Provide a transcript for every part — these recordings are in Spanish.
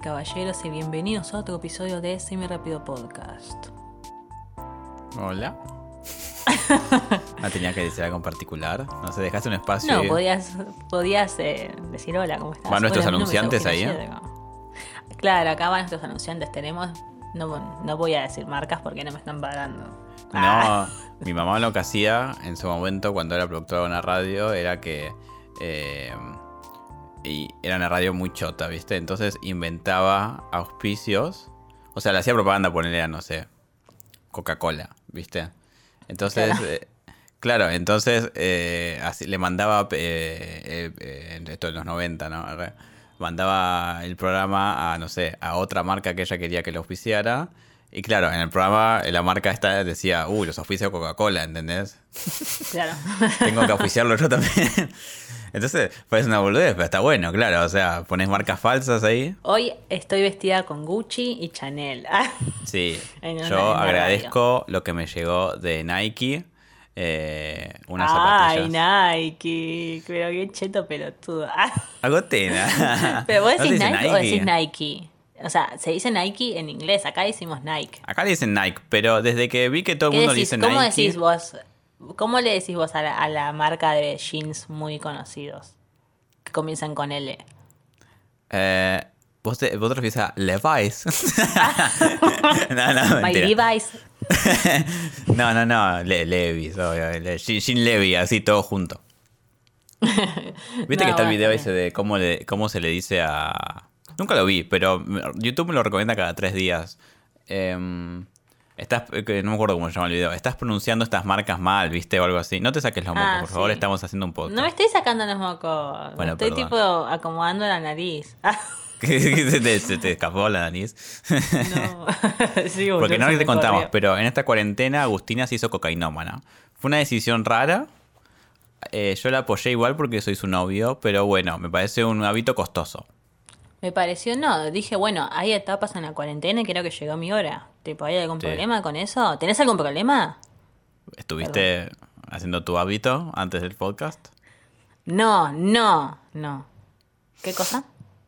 y caballeros, y bienvenidos a otro episodio de Semi Rápido Podcast. Hola. no tenía que decir algo en particular. No sé, dejaste un espacio. No, podías, podías eh, decir hola, ¿cómo estás? ¿Van nuestros Hola, anunciantes ahí, eh? Claro, acá van nuestros anunciantes. Tenemos. No, no voy a decir marcas porque no me están pagando. Ah, No, mi mamá lo que hacía en su momento cuando era productora de una radio era que. eh, y era una radio muy chota, ¿viste? Entonces inventaba auspicios. O sea, le hacía propaganda, ponerle a, no sé, Coca-Cola, ¿viste? Entonces, Claro. eh, claro, entonces eh, así, le mandaba, eh, eh, esto en los 90, ¿no? Mandaba el programa a, no sé, a otra marca que ella quería que lo auspiciara. Y claro, en el programa eh, la marca esta decía, uy, los auspicia Coca-Cola, ¿entendés? Claro. Tengo que auspiciarlo yo también. Entonces, parece una boludez, pero está bueno, claro. O sea, pones marcas falsas ahí. Hoy estoy vestida con Gucci y Chanel. Sí, yo agradezco lo que me llegó de Nike. eh, unas Ay, zapatillas. Nike. Pero qué cheto pelotudo. Agotena. Pero vos ¿No decís dice Nike, o decís Nike. O sea, se dice Nike en inglés, acá decimos Nike. Acá le dicen Nike, pero desde que vi que todo el ¿Qué mundo le dice ¿Cómo Nike. decís vos? ¿Cómo le decís vos a la, a la marca de jeans muy conocidos? Que comienzan con L. eh, ¿vos, te, vos te refieres a Levi's. no, no, My. Levi's. No, no, no, Le- Levi's, obvio. Le- Jean Levy, así todo junto. ¿Viste No, que está el video ese de cómo, le, cómo se le dice a... Nunca lo vi, pero YouTube me lo recomienda cada tres días. Em, estás, que no me acuerdo cómo se llama el video. Estás pronunciando estas marcas mal, ¿viste? O algo así. No te saques los mocos, Ah, por favor. Estamos haciendo un podcast. No me estoy sacando los mocos. Bueno, estoy perdón. tipo acomodando la nariz. Ah, se, te, se te escapó la nariz. no. Sí, Porque no te contamos, corrió. pero en esta cuarentena Agustina se hizo cocainómana. Fue una decisión rara. Eh, yo la apoyé igual porque soy su novio, pero bueno, me parece un hábito costoso. Me pareció, no, dije, bueno, hay etapas en la cuarentena y creo que llegó mi hora. Tipo, ¿hay algún Sí. problema con eso? ¿Tenés algún problema? ¿Estuviste haciendo tu hábito antes del podcast? No, no, no. ¿Qué cosa?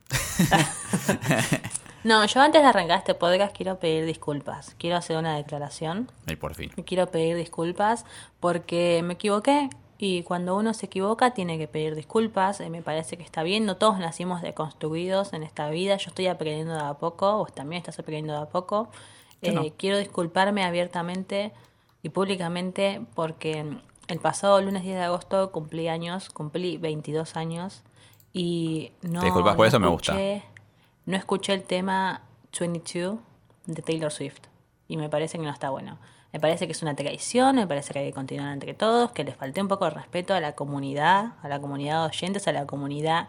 no, yo antes de arrancar este podcast quiero pedir disculpas. Quiero hacer una declaración. Y por fin. Quiero pedir disculpas porque me equivoqué. Y cuando uno se equivoca tiene que pedir disculpas. Eh, me parece que está bien. No todos nacimos deconstruidos en esta vida. Yo estoy aprendiendo de a poco. Vos también estás aprendiendo de a poco. No. Eh, Quiero disculparme abiertamente y públicamente porque el pasado lunes 10 de agosto cumplí años. Cumplí 22 años. Y no, ¿Te disculpas por no eso? Me gusta. escuché- No escuché el tema 22 de Taylor Swift. Y me parece que no está bueno. Me parece que es una traición, me parece que hay que continuar entre todos, que les falté un poco de respeto a la comunidad, a la comunidad de oyentes, a la comunidad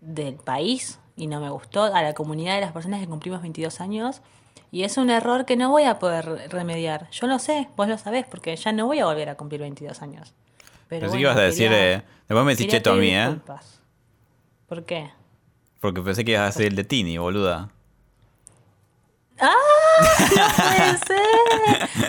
del país, y no me gustó, a la comunidad de las personas que cumplimos 22 años. Y es un error que no voy a poder remediar. Yo lo sé, vos lo sabés, porque ya no voy a volver a cumplir 22 años. Pero Pensé bueno, que ibas a decir... eh, después me decís cheto a mí, ¿eh? ¿Por qué? Porque pensé que ibas a decir el de Tini, boluda. ¡Ah!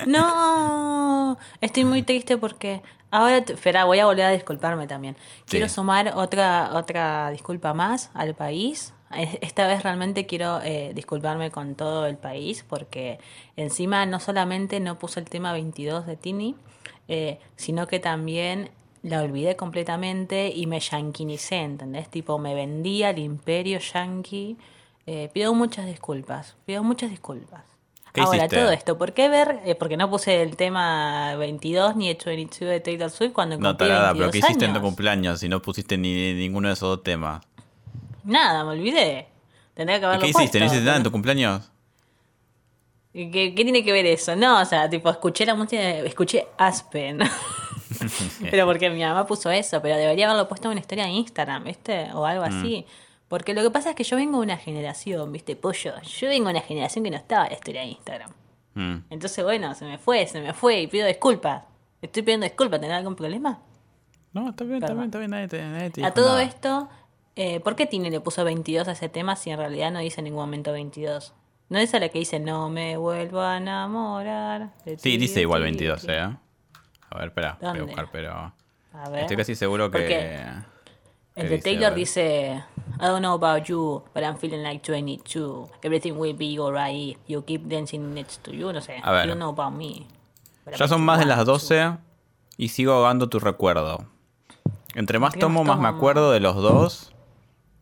¡No. Estoy muy triste porque ahora, espera, voy a volver a disculparme también. Quiero Sí. sumar otra, otra disculpa más al país. Es- Esta vez realmente quiero eh, disculparme con todo el país porque encima no solamente no puse el tema 22 de Tini, eh, sino que también la olvidé completamente y me yanquinicé, ¿entendés? Tipo, me vendí al imperio yanqui. Eh, pido muchas disculpas, pido muchas disculpas. ¿Qué Ahora, hiciste? todo esto, ¿por qué ver? eh, porque no puse el tema 22 ni el 22 de Taylor Swift cuando No, cumplí tarada, 22 pero ¿qué hiciste en tu años? cumpleaños si no pusiste ni ninguno de esos dos temas? Nada, me olvidé. Tendría que ¿Y haberlo qué hiciste? ¿No hiciste nada en tu cumpleaños? ¿Qué, qué tiene que ver eso? No, o sea, tipo, escuché la música, escuché Aspen. pero porque mi mamá puso eso, pero debería haberlo puesto en una historia de Instagram, ¿viste? O algo Mm. Porque lo que pasa es que yo vengo de una generación, ¿viste? Pollo. Yo vengo de una generación que no estaba en la historia de Instagram. Mm. Entonces, bueno, se me fue, se me fue y pido disculpas. Estoy pidiendo disculpas, ¿tenés algún problema? No, está bien, está Perdón. bien, está bien. Nadie te, nadie te A todo nada. esto, eh, ¿por qué Tini le puso 22 a ese tema si en realidad no dice en ningún momento 22? ¿No es a la que dice no me vuelvo a enamorar? Sí, ti, dice igual ti, 22, de ti"? ¿eh? A ver, espera, voy a ¿Dónde? buscar, pero... A ver. Estoy casi seguro que... Porque El de dice, Taylor dice I don't know about you, but I'm feeling like 22. Everything will be alright you keep dancing next to you. No sé. A ver. You don't know about me. Ya son más de 21, las 12 y sigo ahogando tu recuerdo. Entre más tomo, más me acuerdo de los dos,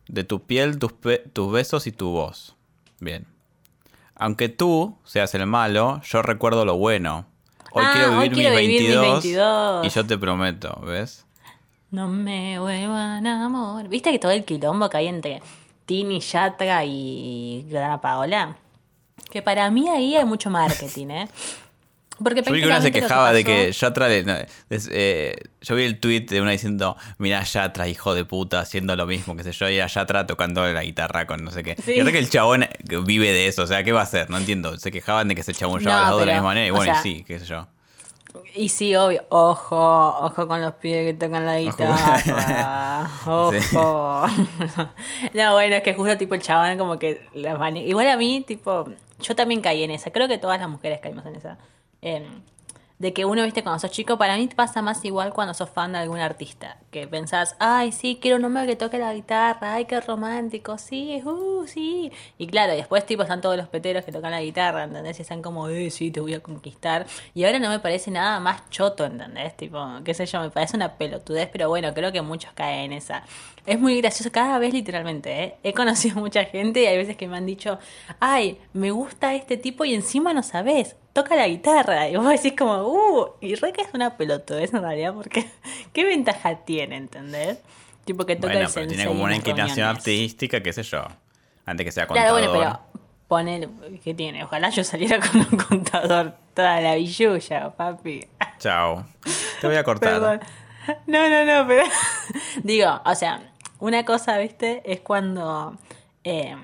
de tu piel, tus, pe- tus besos y tu voz. Bien. Aunque tú seas el malo, yo recuerdo lo bueno. Hoy Ah, quiero hoy vivir quiero mis, vivir mis 22, 22. y yo te prometo, ¿ves? No me vuelvan amor. ¿Viste que todo el quilombo que hay entre Tini, Yatra y Dana Paola? Que para mí ahí hay mucho marketing, ¿eh? Porque Yo vi que una se quejaba de que Yatra le- no, eh, yo vi el tweet de una diciendo, mira Yatra, hijo de puta, haciendo lo mismo, que sé yo, y era Yatra tocando la guitarra con no sé qué. Sí. Y ahora que el chabón vive de eso, o sea, ¿qué va a hacer? No entiendo. Se quejaban de que se chamullaba No, las dos de la misma manera, y bueno, y sí, qué sé yo. Y sí, obvio. Ojo, ojo con los pies que tocan la guitarra. Ojo. no, bueno, es que justo tipo el chabón como que las mane- Igual a mí, tipo, yo también caí en esa. Creo que todas las mujeres caímos en esa. Em, de que uno, viste, cuando sos chico, para mí pasa más igual cuando sos fan de algún artista. Que pensás, ay, sí, quiero un hombre que toque la guitarra, ay, qué romántico, sí, uh, sí. Y claro, después, tipo, están todos los peteros que tocan la guitarra, ¿entendés? Y están como, eh, sí, te voy a conquistar. Y ahora no me parece nada más choto, ¿entendés? Tipo, qué sé yo, me parece una pelotudez, pero bueno, creo que muchos caen en esa. Es muy gracioso cada vez, literalmente, ¿eh? He conocido mucha gente y hay veces que me han dicho, ay, me gusta este tipo y encima no sabes, toca la guitarra. Y vos decís como, uh, y re que es una pelotudez en realidad, porque ¿qué ventaja tiene, entendés? Tipo que toca Bueno, el pero tiene como una inclinación artística, qué sé yo. Antes que sea Claro, contador. bueno, pero poner, ¿qué tiene? Ojalá yo saliera con un contador toda la billulla, papi. Chao. Te voy a cortar. Perdón. No, no, no, pero. Digo, o sea, una cosa, ¿viste? Es cuando. eh,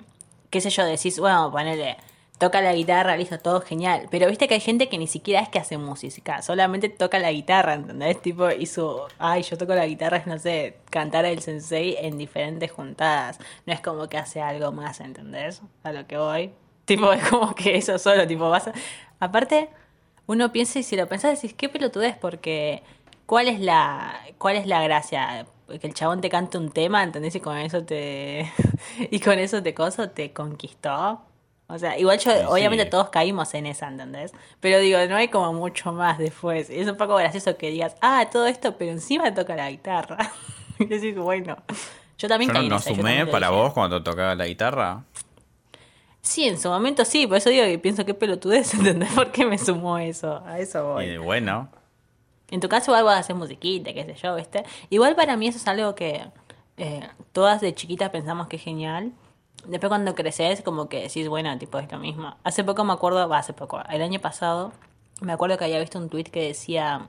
qué sé yo, decís, bueno, ponele. Toca la guitarra, listo, todo genial. Pero viste que hay gente que ni siquiera es que hace música, solamente toca la guitarra, ¿entendés? Tipo, hizo, ay, yo toco la guitarra, es, no sé, cantar el sensei en diferentes juntadas. No es como que hace algo más, ¿entendés? A lo que voy. Tipo, es como que eso solo, tipo, vas a... Aparte, uno piensa y si lo pensás decís, qué pelotudez, porque ¿cuál es la, cuál es la gracia? Que el chabón te cante un tema, ¿entendés? Y con eso te, y con eso te coso, te conquistó. O sea, igual yo, Sí, obviamente sí. todos caímos en esa, ¿entendés? Pero digo, no hay como mucho más después. Y es un poco gracioso que digas, ah, todo esto, pero encima toca la guitarra. y decís, bueno, yo también Yo no, caí en no esa, sumé para vos cuando tocaba la guitarra. Sí, en su momento sí, por eso digo que pienso que pelotudez, ¿entendés? ¿Por qué me sumó eso? A eso voy. Y bueno, En tu caso igual vas a hacer musiquita, qué sé yo, ¿viste? Igual para mí eso es algo que eh, todas de chiquitas pensamos que es genial. Después cuando creces como que decís, bueno, tipo es lo mismo. Hace poco me acuerdo, va, hace poco, el año pasado, me acuerdo que había visto un tweet que decía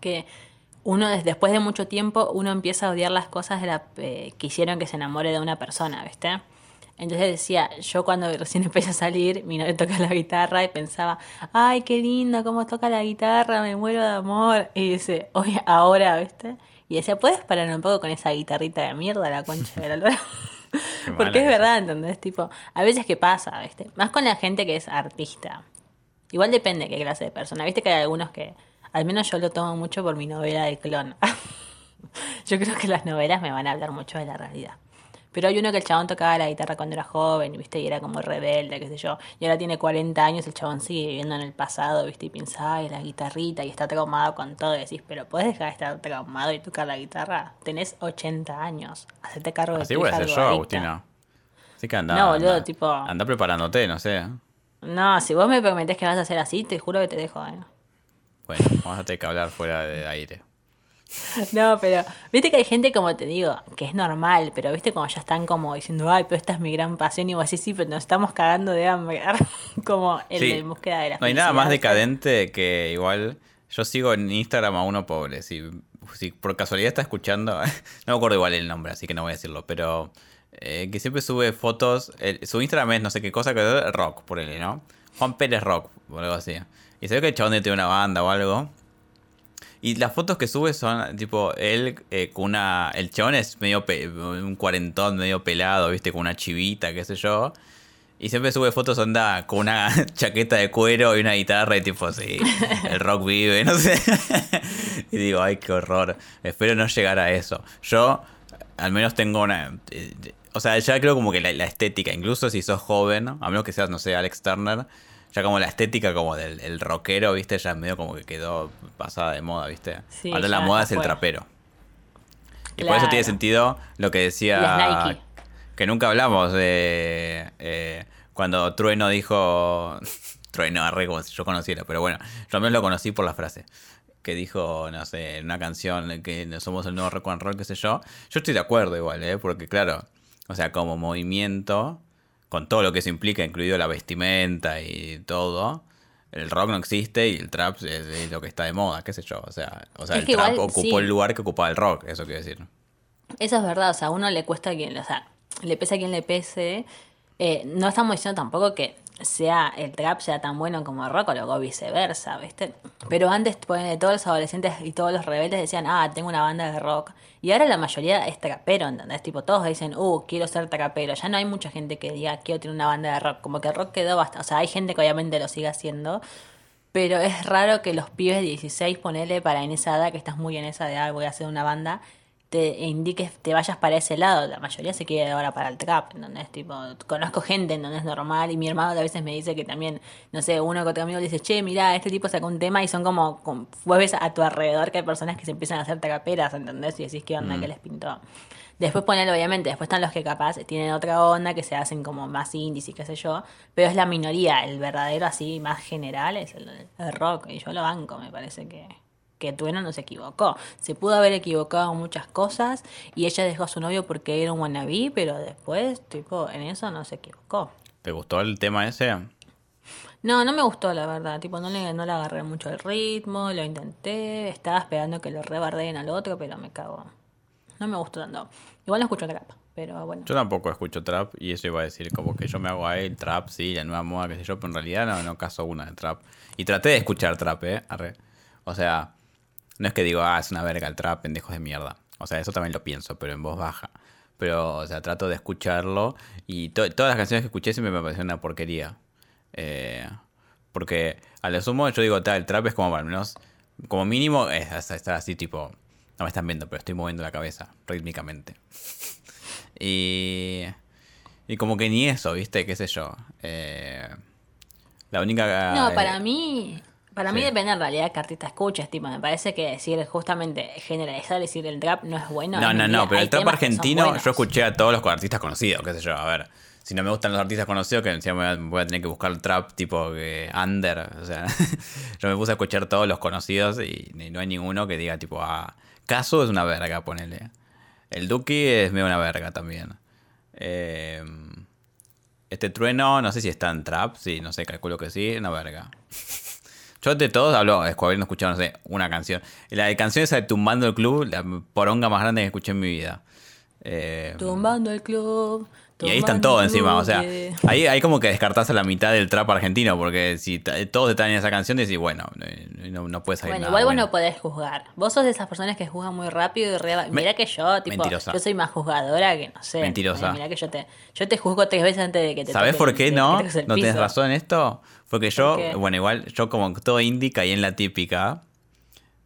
que uno des- después de mucho tiempo uno empieza a odiar las cosas de la, eh, que hicieron que se enamore de una persona, ¿viste? Entonces decía, yo cuando recién empecé a salir, mi novio toca la guitarra y pensaba, ay, qué lindo, cómo toca la guitarra, me muero de amor. Y dice, oye, ahora, ¿viste? Y decía, ¿puedes parar un poco con esa guitarrita de mierda, la concha de la lora? Porque es verdad, ¿entendés? Tipo, a veces que pasa, ¿viste? Más con la gente que es artista. Igual depende qué clase de persona. Viste que hay algunos que, al menos yo lo tomo mucho por mi novela de clon. yo creo que las novelas me van a hablar mucho de la realidad. Pero hay uno que el chabón tocaba la guitarra cuando era joven, ¿viste? Y era como rebelde, qué sé yo. Y ahora tiene 40 años, el chabón sigue viviendo en el pasado, ¿viste? Y piensa, ay, la guitarrita, y está traumado con todo. Y decís, pero ¿puedes dejar de estar traumado y tocar la guitarra? Tenés 80 años. Hacete cargo de así tu voy a yo. Agustina. Así que anda. No, boludo, anda, tipo- Anda preparándote, no sé. ¿eh? No, si vos me prometés que vas a hacer así, te juro que te dejo, ¿eh? Bueno, vamos a tener que hablar fuera de aire. No, pero viste que hay gente, como te digo, que es normal, pero viste como ya están como diciendo, ay, pero esta es mi gran pasión, y vos así, sí, pero nos estamos cagando de hambre. como el Sí. de búsqueda de la No hay nada más decadente que igual. Yo sigo en Instagram a uno pobre. Si, si por casualidad está escuchando, no me acuerdo igual el nombre, así que no voy a decirlo, pero eh, que siempre sube fotos. el- su Instagram es no sé qué cosa, que es rock, por él, ¿no? Juan Pérez Rock, o algo así. Y se ve que el chabón tiene una banda o algo. Y las fotos que sube son tipo él eh, con una. El chabón es medio. pe- un cuarentón medio pelado, viste, con una chivita, qué sé yo. Y siempre sube fotos onda con una chaqueta de cuero y una guitarra y tipo así. El rock vive, no sé. y digo, ay, qué horror. Espero no llegar a eso. Yo. Al menos tengo una. eh, O sea, ya creo como que la, la estética, incluso si sos joven, a menos que seas, no sé, Alex Turner, ya como la estética como del el rockero, ¿viste? Ya medio como que quedó pasada de moda, ¿viste? Sí, Ahora la moda es el trapero. Y por eso tiene sentido lo que decía... Que nunca hablamos de... eh, cuando Trueno dijo... Trueno, arre como si yo conociera, pero bueno, yo al menos lo conocí por la frase. Que dijo, no sé, en una canción que somos el nuevo rock and roll, qué sé yo. Yo estoy de acuerdo igual, ¿eh? Porque claro, o sea, como movimiento, con todo lo que eso implica, incluido la vestimenta y todo, el rock no existe y el trap es, es lo que está de moda, qué sé yo. O sea, o sea Es el trap igual, ocupó sí. el lugar que ocupaba el rock, eso quiero decir. Eso es verdad, o sea, a uno le cuesta a quien, o sea, le pesa a quien le pese. Eh, no estamos diciendo tampoco que sea el trap sea tan bueno como el rock o viceversa, ¿viste? Pero antes ponele, todos los adolescentes y todos los rebeldes decían, ah, tengo una banda de rock. Y ahora la mayoría es trapero, ¿entendés? Tipo, todos dicen, uh, quiero ser trapero. Ya no hay mucha gente que diga, quiero tener una banda de rock. Como que el rock quedó bastante. O sea, hay gente que obviamente lo sigue haciendo. Pero es raro que los pibes de 16, ponele para en esa edad, que estás muy en esa de, ah, voy a hacer una banda, te indiques, te vayas para ese lado. La mayoría se quiere ahora para el trap, ¿entendés? Tipo, conozco gente en donde es normal y mi hermano a veces me dice que también, no sé, uno que otro amigo le dice, che, mira, este tipo sacó un tema y son como, como vos ves a tu alrededor que hay personas que se empiezan a hacer traperas, ¿entendés? Y decís, ¿qué onda? ¿Qué les pintó? Después ponele, obviamente, después están los que capaz tienen otra onda, que se hacen como más indies y qué sé yo, pero es la minoría, el verdadero así más general es el, el rock, y yo lo banco, me parece que, que Tueno no se equivocó. Se pudo haber equivocado en muchas cosas y ella dejó a su novio porque era un wannabe, pero después, tipo, en eso no se equivocó. ¿Te gustó el tema ese? No, no me gustó la verdad, tipo, no le, no le agarré mucho el ritmo, lo intenté, estaba esperando que lo rebardeen al otro, pero me cago. No me gustó tanto. Igual no escucho trap, pero bueno. Yo tampoco escucho trap y eso iba a decir como que yo me hago ahí el trap, sí, la nueva moda, qué sé yo, pero en realidad no, no caso una de trap. Y traté de escuchar trap, ¿eh? Arre. O sea, no es que digo, ah, es una verga el trap, pendejos de mierda. O sea, eso también lo pienso, pero en voz baja. Pero, o sea, trato de escucharlo y to- todas las canciones que escuché siempre me parecieron una porquería. Eh, porque a lo sumo yo digo, tal, el trap es como al menos, como mínimo, es hasta estar así tipo, no me están viendo, pero estoy moviendo la cabeza rítmicamente. Y, y como que ni eso, ¿viste? ¿Qué sé yo? Eh, la única... No, eh, para mí, para mí sí. depende en realidad qué artista escuches, tipo, me parece que decir justamente generalizar decir el trap no es bueno. No, no, no, pero el trap argentino yo escuché a todos los artistas conocidos, qué sé yo, a ver. Si no me gustan los artistas conocidos, que encima voy a- voy a tener que buscar el trap tipo que under, o sea, yo me puse a escuchar todos los conocidos y, no hay ninguno que diga tipo, ah, Caso es una verga, ponele. El Duki es medio una verga también. Eh, este trueno, no sé si está en trap, sí, no sé, calculo que sí, una verga. Yo de todos hablo, es habiendo escuchado, no sé, una canción. La de canción esa de Tumbando el Club, la poronga más grande que escuché en mi vida. Eh, Tumbando el club. Y ahí están todos encima, o sea, ahí hay como que descartás a la mitad del trap argentino, porque si t- todos están en esa canción, decís, bueno, no, no, no puede salir Bueno, nada igual vos no podés juzgar. Vos sos de esas personas que juzgan muy rápido y re... Mira que yo, tipo, Mentirosa. yo soy más juzgadora que no sé. Mentirosa. Mira que yo te, yo te juzgo tres veces antes de que te ¿Sabés toque- por qué no? No tienes razón en esto. Porque yo, bueno, igual, yo como todo indie caí en la típica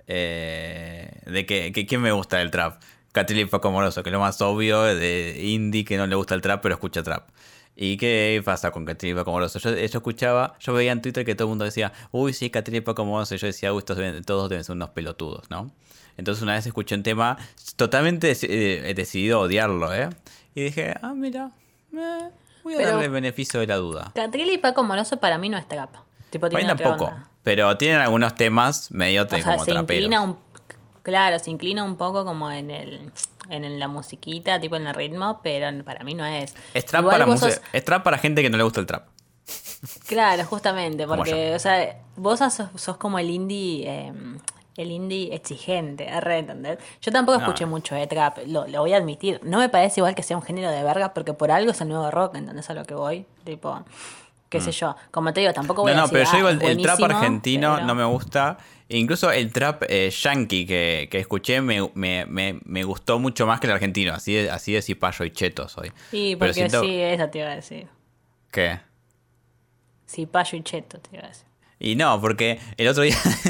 eh, de que, que ¿quién me gusta del trap? Catril y Paco Moroso, que es lo más obvio de indie que no le gusta el trap, pero escucha trap. ¿Y qué pasa con Catril y Paco Moroso? Yo, yo escuchaba, yo veía en Twitter que todo el mundo decía, uy, sí, Catril y Paco Moroso. Y yo decía, uy, estos deben- todos deben ser unos pelotudos, ¿no? Entonces una vez escuché un tema, totalmente eh, he decidido odiarlo, ¿eh? Y dije, ah, mira, eh, voy a Pero- darle el beneficio de la duda. Catril y Paco Moroso para mí no es trap. Tipo, Para mí tampoco. onda. Pero tienen algunos temas medio O sea, como se traperos. inclina un... Claro, se inclina un poco como en el en la musiquita, tipo en el ritmo, pero para mí no es. Es trap, Igual para sos- es trap para gente que no le gusta el trap. Claro, justamente, porque, o sea, vos sos, sos como el indie, eh, el indie exigente, ¿re entender? Yo tampoco No. escuché mucho de trap, lo, lo voy a admitir. No me parece igual que sea un género de verga, porque por algo es el nuevo rock, ¿entendés a lo que voy? Tipo, qué sé yo. Como te digo, tampoco voy Mm. No, a no, decir, pero yo "Ah, digo, el, el trap buenísimo", argentino pero- no me gusta. Incluso el trap eh, yankee que, que escuché me, me, me, me gustó mucho más que el argentino. Así de, así de cipayo y cheto soy. Sí, porque siento sí, eso te iba a decir. que... Sí, payo y cheto, te iba a decir. Y no, porque el otro día,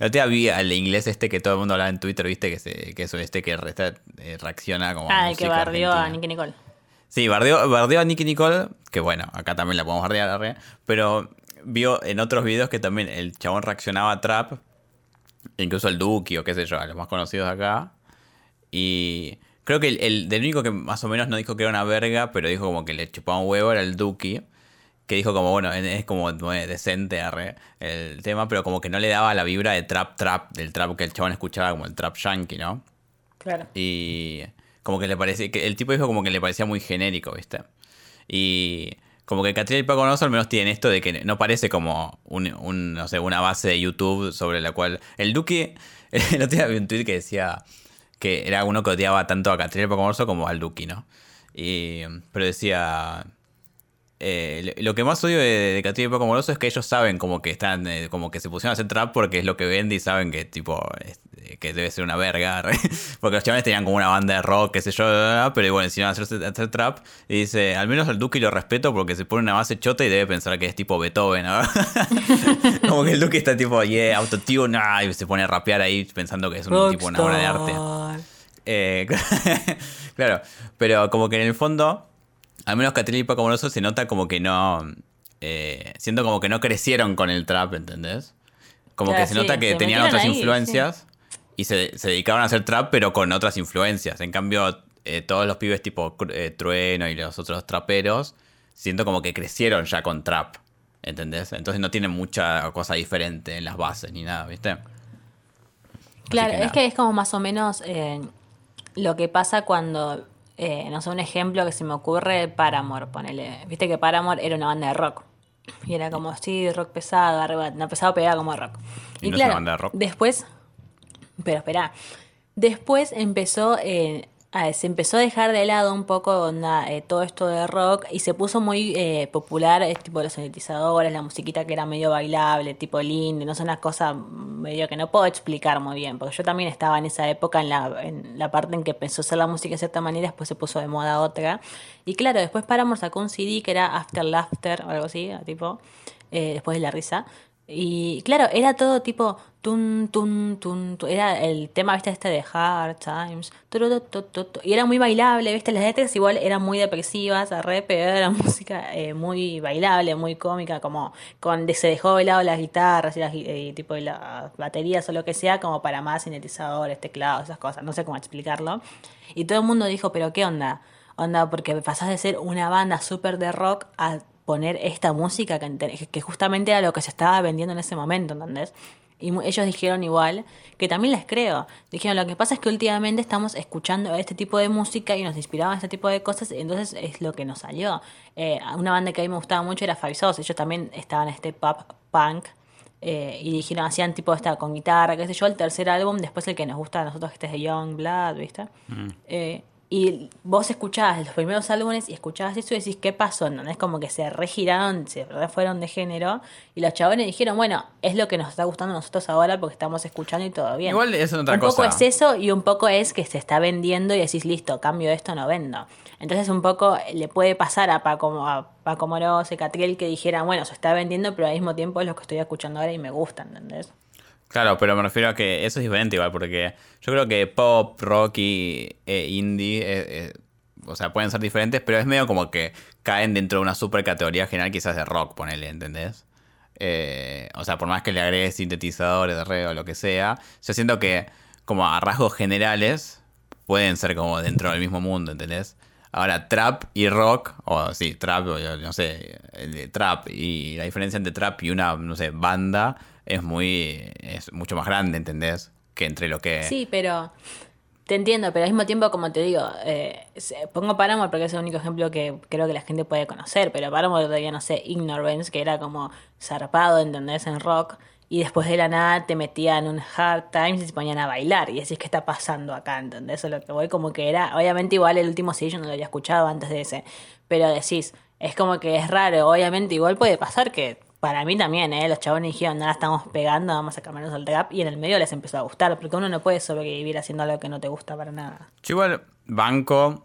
el otro día vi al inglés este que todo el mundo hablaba en Twitter, viste, que, se, que es este que re- eh, reacciona como Ah, el que barrió a. Nicky Nicole. Sí, bardeó, bardeó a Nicky Nicole, que bueno, acá también la podemos bardear, arre, pero vio en otros videos que también el chabón reaccionaba a trap, incluso el Duki o qué sé yo, a los más conocidos acá. Y creo que el, el del único que más o menos no dijo que era una verga, pero dijo como que le chupaba un huevo era el Duki. Que dijo como, bueno, es como decente arre, el tema, pero como que no le daba la vibra de trap trap, del trap que el chabón escuchaba como el trap yankee, ¿no? Claro. Y como que le parecía, que el tipo dijo como que le parecía muy genérico, ¿viste? Y como que Catriel y Paco al menos tienen esto de que no parece como una base de YouTube sobre la cual... El Duque, el otro día vi un tweet que decía que era uno que odiaba tanto a Catriel y Paco como al Duque, ¿no? Y, pero decía... eh, lo que más odio de, de Catriel y Paco Moroso es que ellos saben como que están, eh, como que se pusieron a hacer trap porque es lo que vende y saben que tipo, es- eh, que debe ser una verga, porque los chavales tenían como una banda de rock, qué sé yo, pero bueno, decidieron hacer, hacer trap y dice, al menos al Duque lo respeto porque se pone una base chota y debe pensar que es tipo Beethoven, ¿no? como que el Duque está tipo, yeah, autotune, ah, y se pone a rapear ahí pensando que es un tipo una obra de arte. Eh, claro, pero como que en el fondo, al menos Catriel y Paco Moroso se nota como que no. Eh, siento como que no crecieron con el trap, ¿entendés? Como Claro, que se sí, nota que se tenían otras ahí, influencias y se, se dedicaron a hacer trap, pero con otras influencias. En cambio, eh, todos los pibes tipo eh, Trueno y los otros traperos, siento como que crecieron ya con trap, ¿entendés? Entonces no tienen mucha cosa diferente en las bases ni nada, ¿viste? Claro, es nada. que es como más o menos lo que pasa cuando, eh, no sé, un ejemplo que se me ocurre, Paramore, ponele. Viste que Paramore era una banda de rock. Y era como, sí, rock pesado, arriba, no pesado, pegaba como rock. Y no es una banda de rock. después, pero espera, después empezó, eh, a- se empezó a dejar de lado un poco onda, eh, todo esto de rock y se puso muy eh, popular, eh, tipo los sintetizadores, la musiquita que era medio bailable, tipo lindo, no sé, una cosa medio que no puedo explicar muy bien, porque yo también estaba en esa época en la, en la parte en que a hacer la música de cierta manera, después se puso de moda otra. Y claro, después Paramore sacó un CD que era After Laughter o algo así, tipo, eh, después de la risa. Y claro, era todo tipo tun, tun, tun, tun. Era el tema, viste, este de Hard Times. Y era muy bailable, viste, las letras igual eran muy depresivas, re, pero era música eh, muy bailable, muy cómica, como con se dejó de lado las guitarras y las tipo las baterías o lo que sea, como para más sintetizadores, teclados, esas cosas. No sé cómo explicarlo. Y todo el mundo dijo, pero ¿qué onda? Onda, porque pasás de ser una banda súper de rock a poner esta música que, que justamente era lo que se estaba vendiendo en ese momento, ¿entendés? Y ellos dijeron igual, que también les creo, dijeron, lo que pasa es que últimamente estamos escuchando este tipo de música y nos inspiraban este tipo de cosas, y entonces es lo que nos salió. Eh, una banda que a mí me gustaba mucho era Five Sauce, ellos también estaban en este pop punk, eh, y dijeron, hacían tipo esta con guitarra, qué sé yo, el tercer álbum, después el que nos gusta a nosotros, que este es de Young Blood, ¿viste? Eh, y vos escuchabas los primeros álbumes y escuchabas eso y decís, ¿qué pasó? No, es como que se regiraron, se fueron de género y los chabones dijeron, bueno, es lo que nos está gustando a nosotros ahora porque estamos escuchando y todo bien. Igual es otra un poco cosa. es eso y un poco es que se está vendiendo y decís, listo, cambio esto, no vendo. Entonces un poco le puede pasar a Paco, a Paco Moroso y Catriel que dijeran, bueno, se está vendiendo, pero al mismo tiempo es lo que estoy escuchando ahora y me gusta, ¿entendés? Claro, pero me refiero a que eso es diferente igual, porque yo creo que pop, rock y eh, indie, eh, eh, o sea, pueden ser diferentes, pero es medio como que caen dentro de una super categoría general quizás de rock, ponele, ¿entendés? Eh, o sea, por más que le agregues sintetizadores de re o lo que sea, yo siento que como a rasgos generales pueden ser como dentro del mismo mundo, ¿entendés? Ahora, trap y rock, o sí, trap, no sé, trap y la diferencia entre trap y una, no sé, banda es muy, es mucho más grande, ¿entendés? Que entre lo que... Sí, pero te entiendo, pero al mismo tiempo, como te digo, eh, pongo Paramore porque es el único ejemplo que creo que la gente puede conocer, pero Paramore todavía no sé, Ignorance, que era como zarpado, ¿entendés? En rock, y después de la nada te metían un hard times y se ponían a bailar, y decís, ¿qué está pasando acá? ¿Entendés? Eso es lo que voy, como que era, obviamente igual el último sí yo no lo había escuchado antes de ese, pero decís, es como que es raro, obviamente igual puede pasar que... Para mí también, ¿eh? Los chabones dijeron, nada, estamos pegando, vamos a cambiarnos al trap. Y en el medio les empezó a gustar, porque uno no puede sobrevivir haciendo algo que no te gusta para nada. Yo igual banco,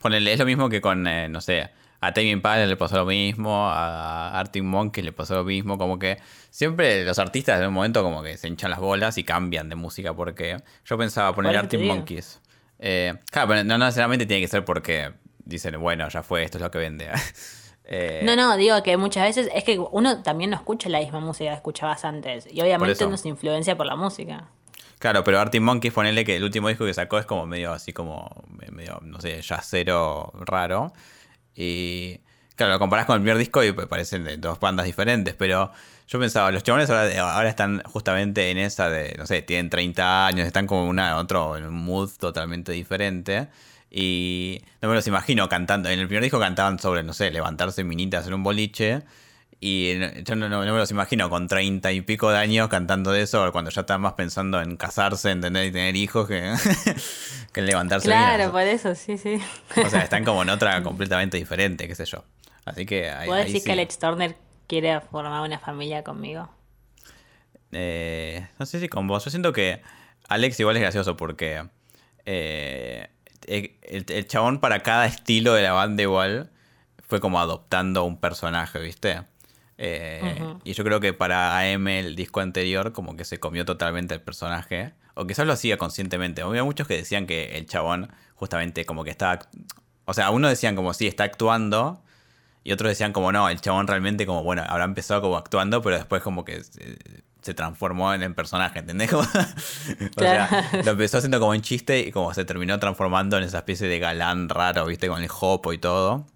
ponele, es lo mismo que con, eh, no sé, a Tame Impala le pasó lo mismo, a Arctic Monkey le pasó lo mismo, como que siempre los artistas en un momento como que se hinchan las bolas y cambian de música, porque yo pensaba poner Arctic. Monkeys. Eh, claro, pero no necesariamente tiene que ser porque dicen, bueno, ya fue, esto es lo que vende. Eh, no, no, digo que muchas veces es que uno también no escucha la misma música que escuchabas antes. Y obviamente no se influencia por la música. Claro, pero Artie Monkeys, ponele que el último disco que sacó es como medio así como, medio, no sé, cero raro. Y claro, lo comparás con el primer disco y parecen de dos bandas diferentes, pero yo pensaba, los chabones ahora, están justamente en esa de, no sé, tienen 30 años, están como una, otro, en un mood totalmente diferente. Y no me los imagino cantando. En el primer disco cantaban sobre, no sé, levantarse minitas en un boliche. Y yo no, me los imagino con treinta y pico de años cantando de eso, cuando ya están más pensando en casarse, entender y tener hijos que, que en levantarse. Claro, por eso, sí, sí. O sea, están como en otra completamente diferente, qué sé yo. Así que ahí, ¿Puedo decir que Alex Turner quiere formar una familia conmigo? Eh, no sé si con vos. Yo siento que Alex igual es gracioso porque eh, el, chabón para cada estilo de la banda igual fue como adoptando un personaje, ¿viste? Eh, y yo creo que para AM el disco anterior como que se comió totalmente el personaje. O quizás lo hacía conscientemente. Había muchos que decían que el chabón justamente como que estaba... O sea, unos decían como sí, está actuando. Y otros decían como no, el chabón realmente como, bueno, habrá empezado como actuando, pero después como que se transformó en el personaje, ¿entendés? o sea, lo empezó haciendo como un chiste y como se terminó transformando en esa especie de galán raro, ¿viste? Con el hopo y todo.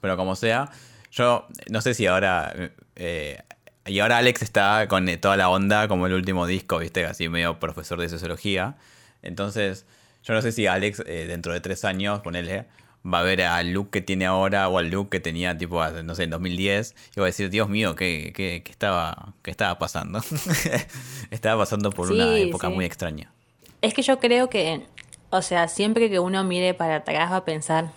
Pero como sea, yo no sé si ahora... Eh, y ahora Alex está con toda la onda como el último disco, ¿viste? Así medio profesor de sociología. Entonces, yo no sé si Alex eh, dentro de tres años, ponele, va a ver al look que tiene ahora o al look que tenía tipo, no sé, en 2010 y va a decir, Dios mío, ¿qué, qué, qué estaba, qué estaba pasando? estaba pasando por una época muy extraña. Es que yo creo que, o sea, siempre que uno mire para atrás va a pensar,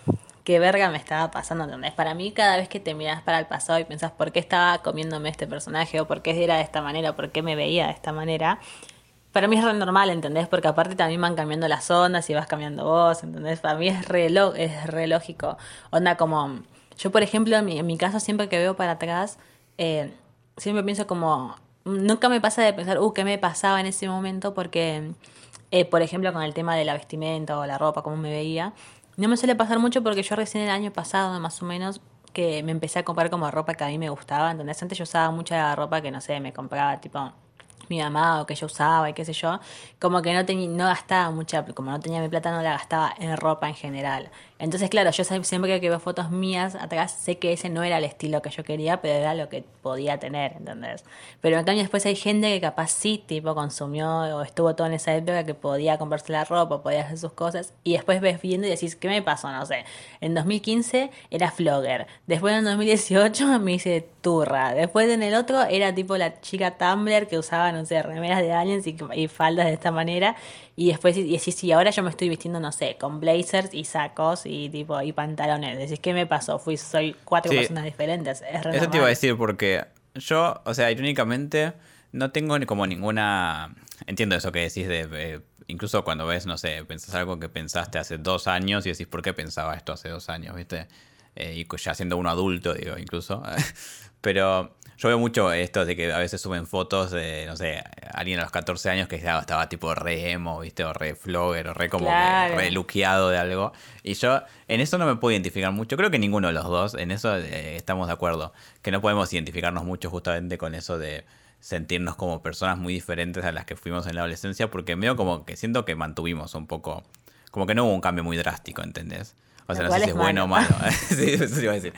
qué verga me estaba pasando, ¿entendés? Para mí cada vez que te miras para el pasado y pensás, ¿por qué estaba comiéndome este personaje? o ¿por qué era de esta manera? o ¿por qué me veía de esta manera? Para mí es re normal, ¿entendés? Porque aparte también van cambiando las ondas y vas cambiando vos, ¿entendés? Para mí es re, es re lógico. Onda como, yo por ejemplo, en mi, en mi caso siempre que veo para atrás, eh, siempre pienso como, nunca me pasa de pensar, uh, ¿qué me pasaba en ese momento? Porque, eh, por ejemplo, con el tema de la vestimenta o la ropa, cómo me veía, no me suele pasar mucho porque yo recién el año pasado, más o menos, que me empecé a comprar como ropa que a mí me gustaba, ¿entendés? Antes yo usaba mucha ropa que, no sé, me compraba tipo mi mamá o que yo usaba y qué sé yo, como que no, tenía no gastaba mucha, como no tenía mi plata, no la gastaba en ropa en general. Entonces, claro, yo siempre que veo fotos mías atrás, sé que ese no era el estilo que yo quería, pero era lo que podía tener, ¿entendés? Pero en cambio después hay gente que capaz sí, tipo, consumió o estuvo todo en esa época que podía comprarse la ropa, podía hacer sus cosas, y después ves viendo y decís, ¿qué me pasó? No sé, en 2015 era flogger, después en 2018 me hice turra, después en el otro era tipo la chica Tumblr que usaba, no sé, remeras de aliens y, y faldas de esta manera, y después y sí, sí, ahora yo me estoy vistiendo, no sé, con blazers y sacos y tipo y pantalones. Decís, ¿qué me pasó? Fui, soy cuatro personas diferentes. Eso te iba a decir porque yo, o sea, irónicamente, no tengo como ninguna. Entiendo eso que decís de. Eh, incluso cuando ves, no sé, pensás algo que pensaste hace dos años y decís, ¿por qué pensaba esto hace dos años? ¿Viste? Eh, y ya siendo uno adulto, digo, incluso. Pero yo veo mucho esto de que a veces suben fotos de, no sé, alguien a los 14 años que estaba, tipo re emo, ¿viste? O re flogger, o re como re luqueado de algo. Y yo en eso no me puedo identificar mucho. Creo que ninguno de los dos, en eso eh, estamos de acuerdo. Que no podemos identificarnos mucho justamente con eso de sentirnos como personas muy diferentes a las que fuimos en la adolescencia, porque medio como que siento que mantuvimos un poco, como que no hubo un cambio muy drástico, ¿entendés? O sea, no sé si es, bueno o malo. sí, eso iba a decir.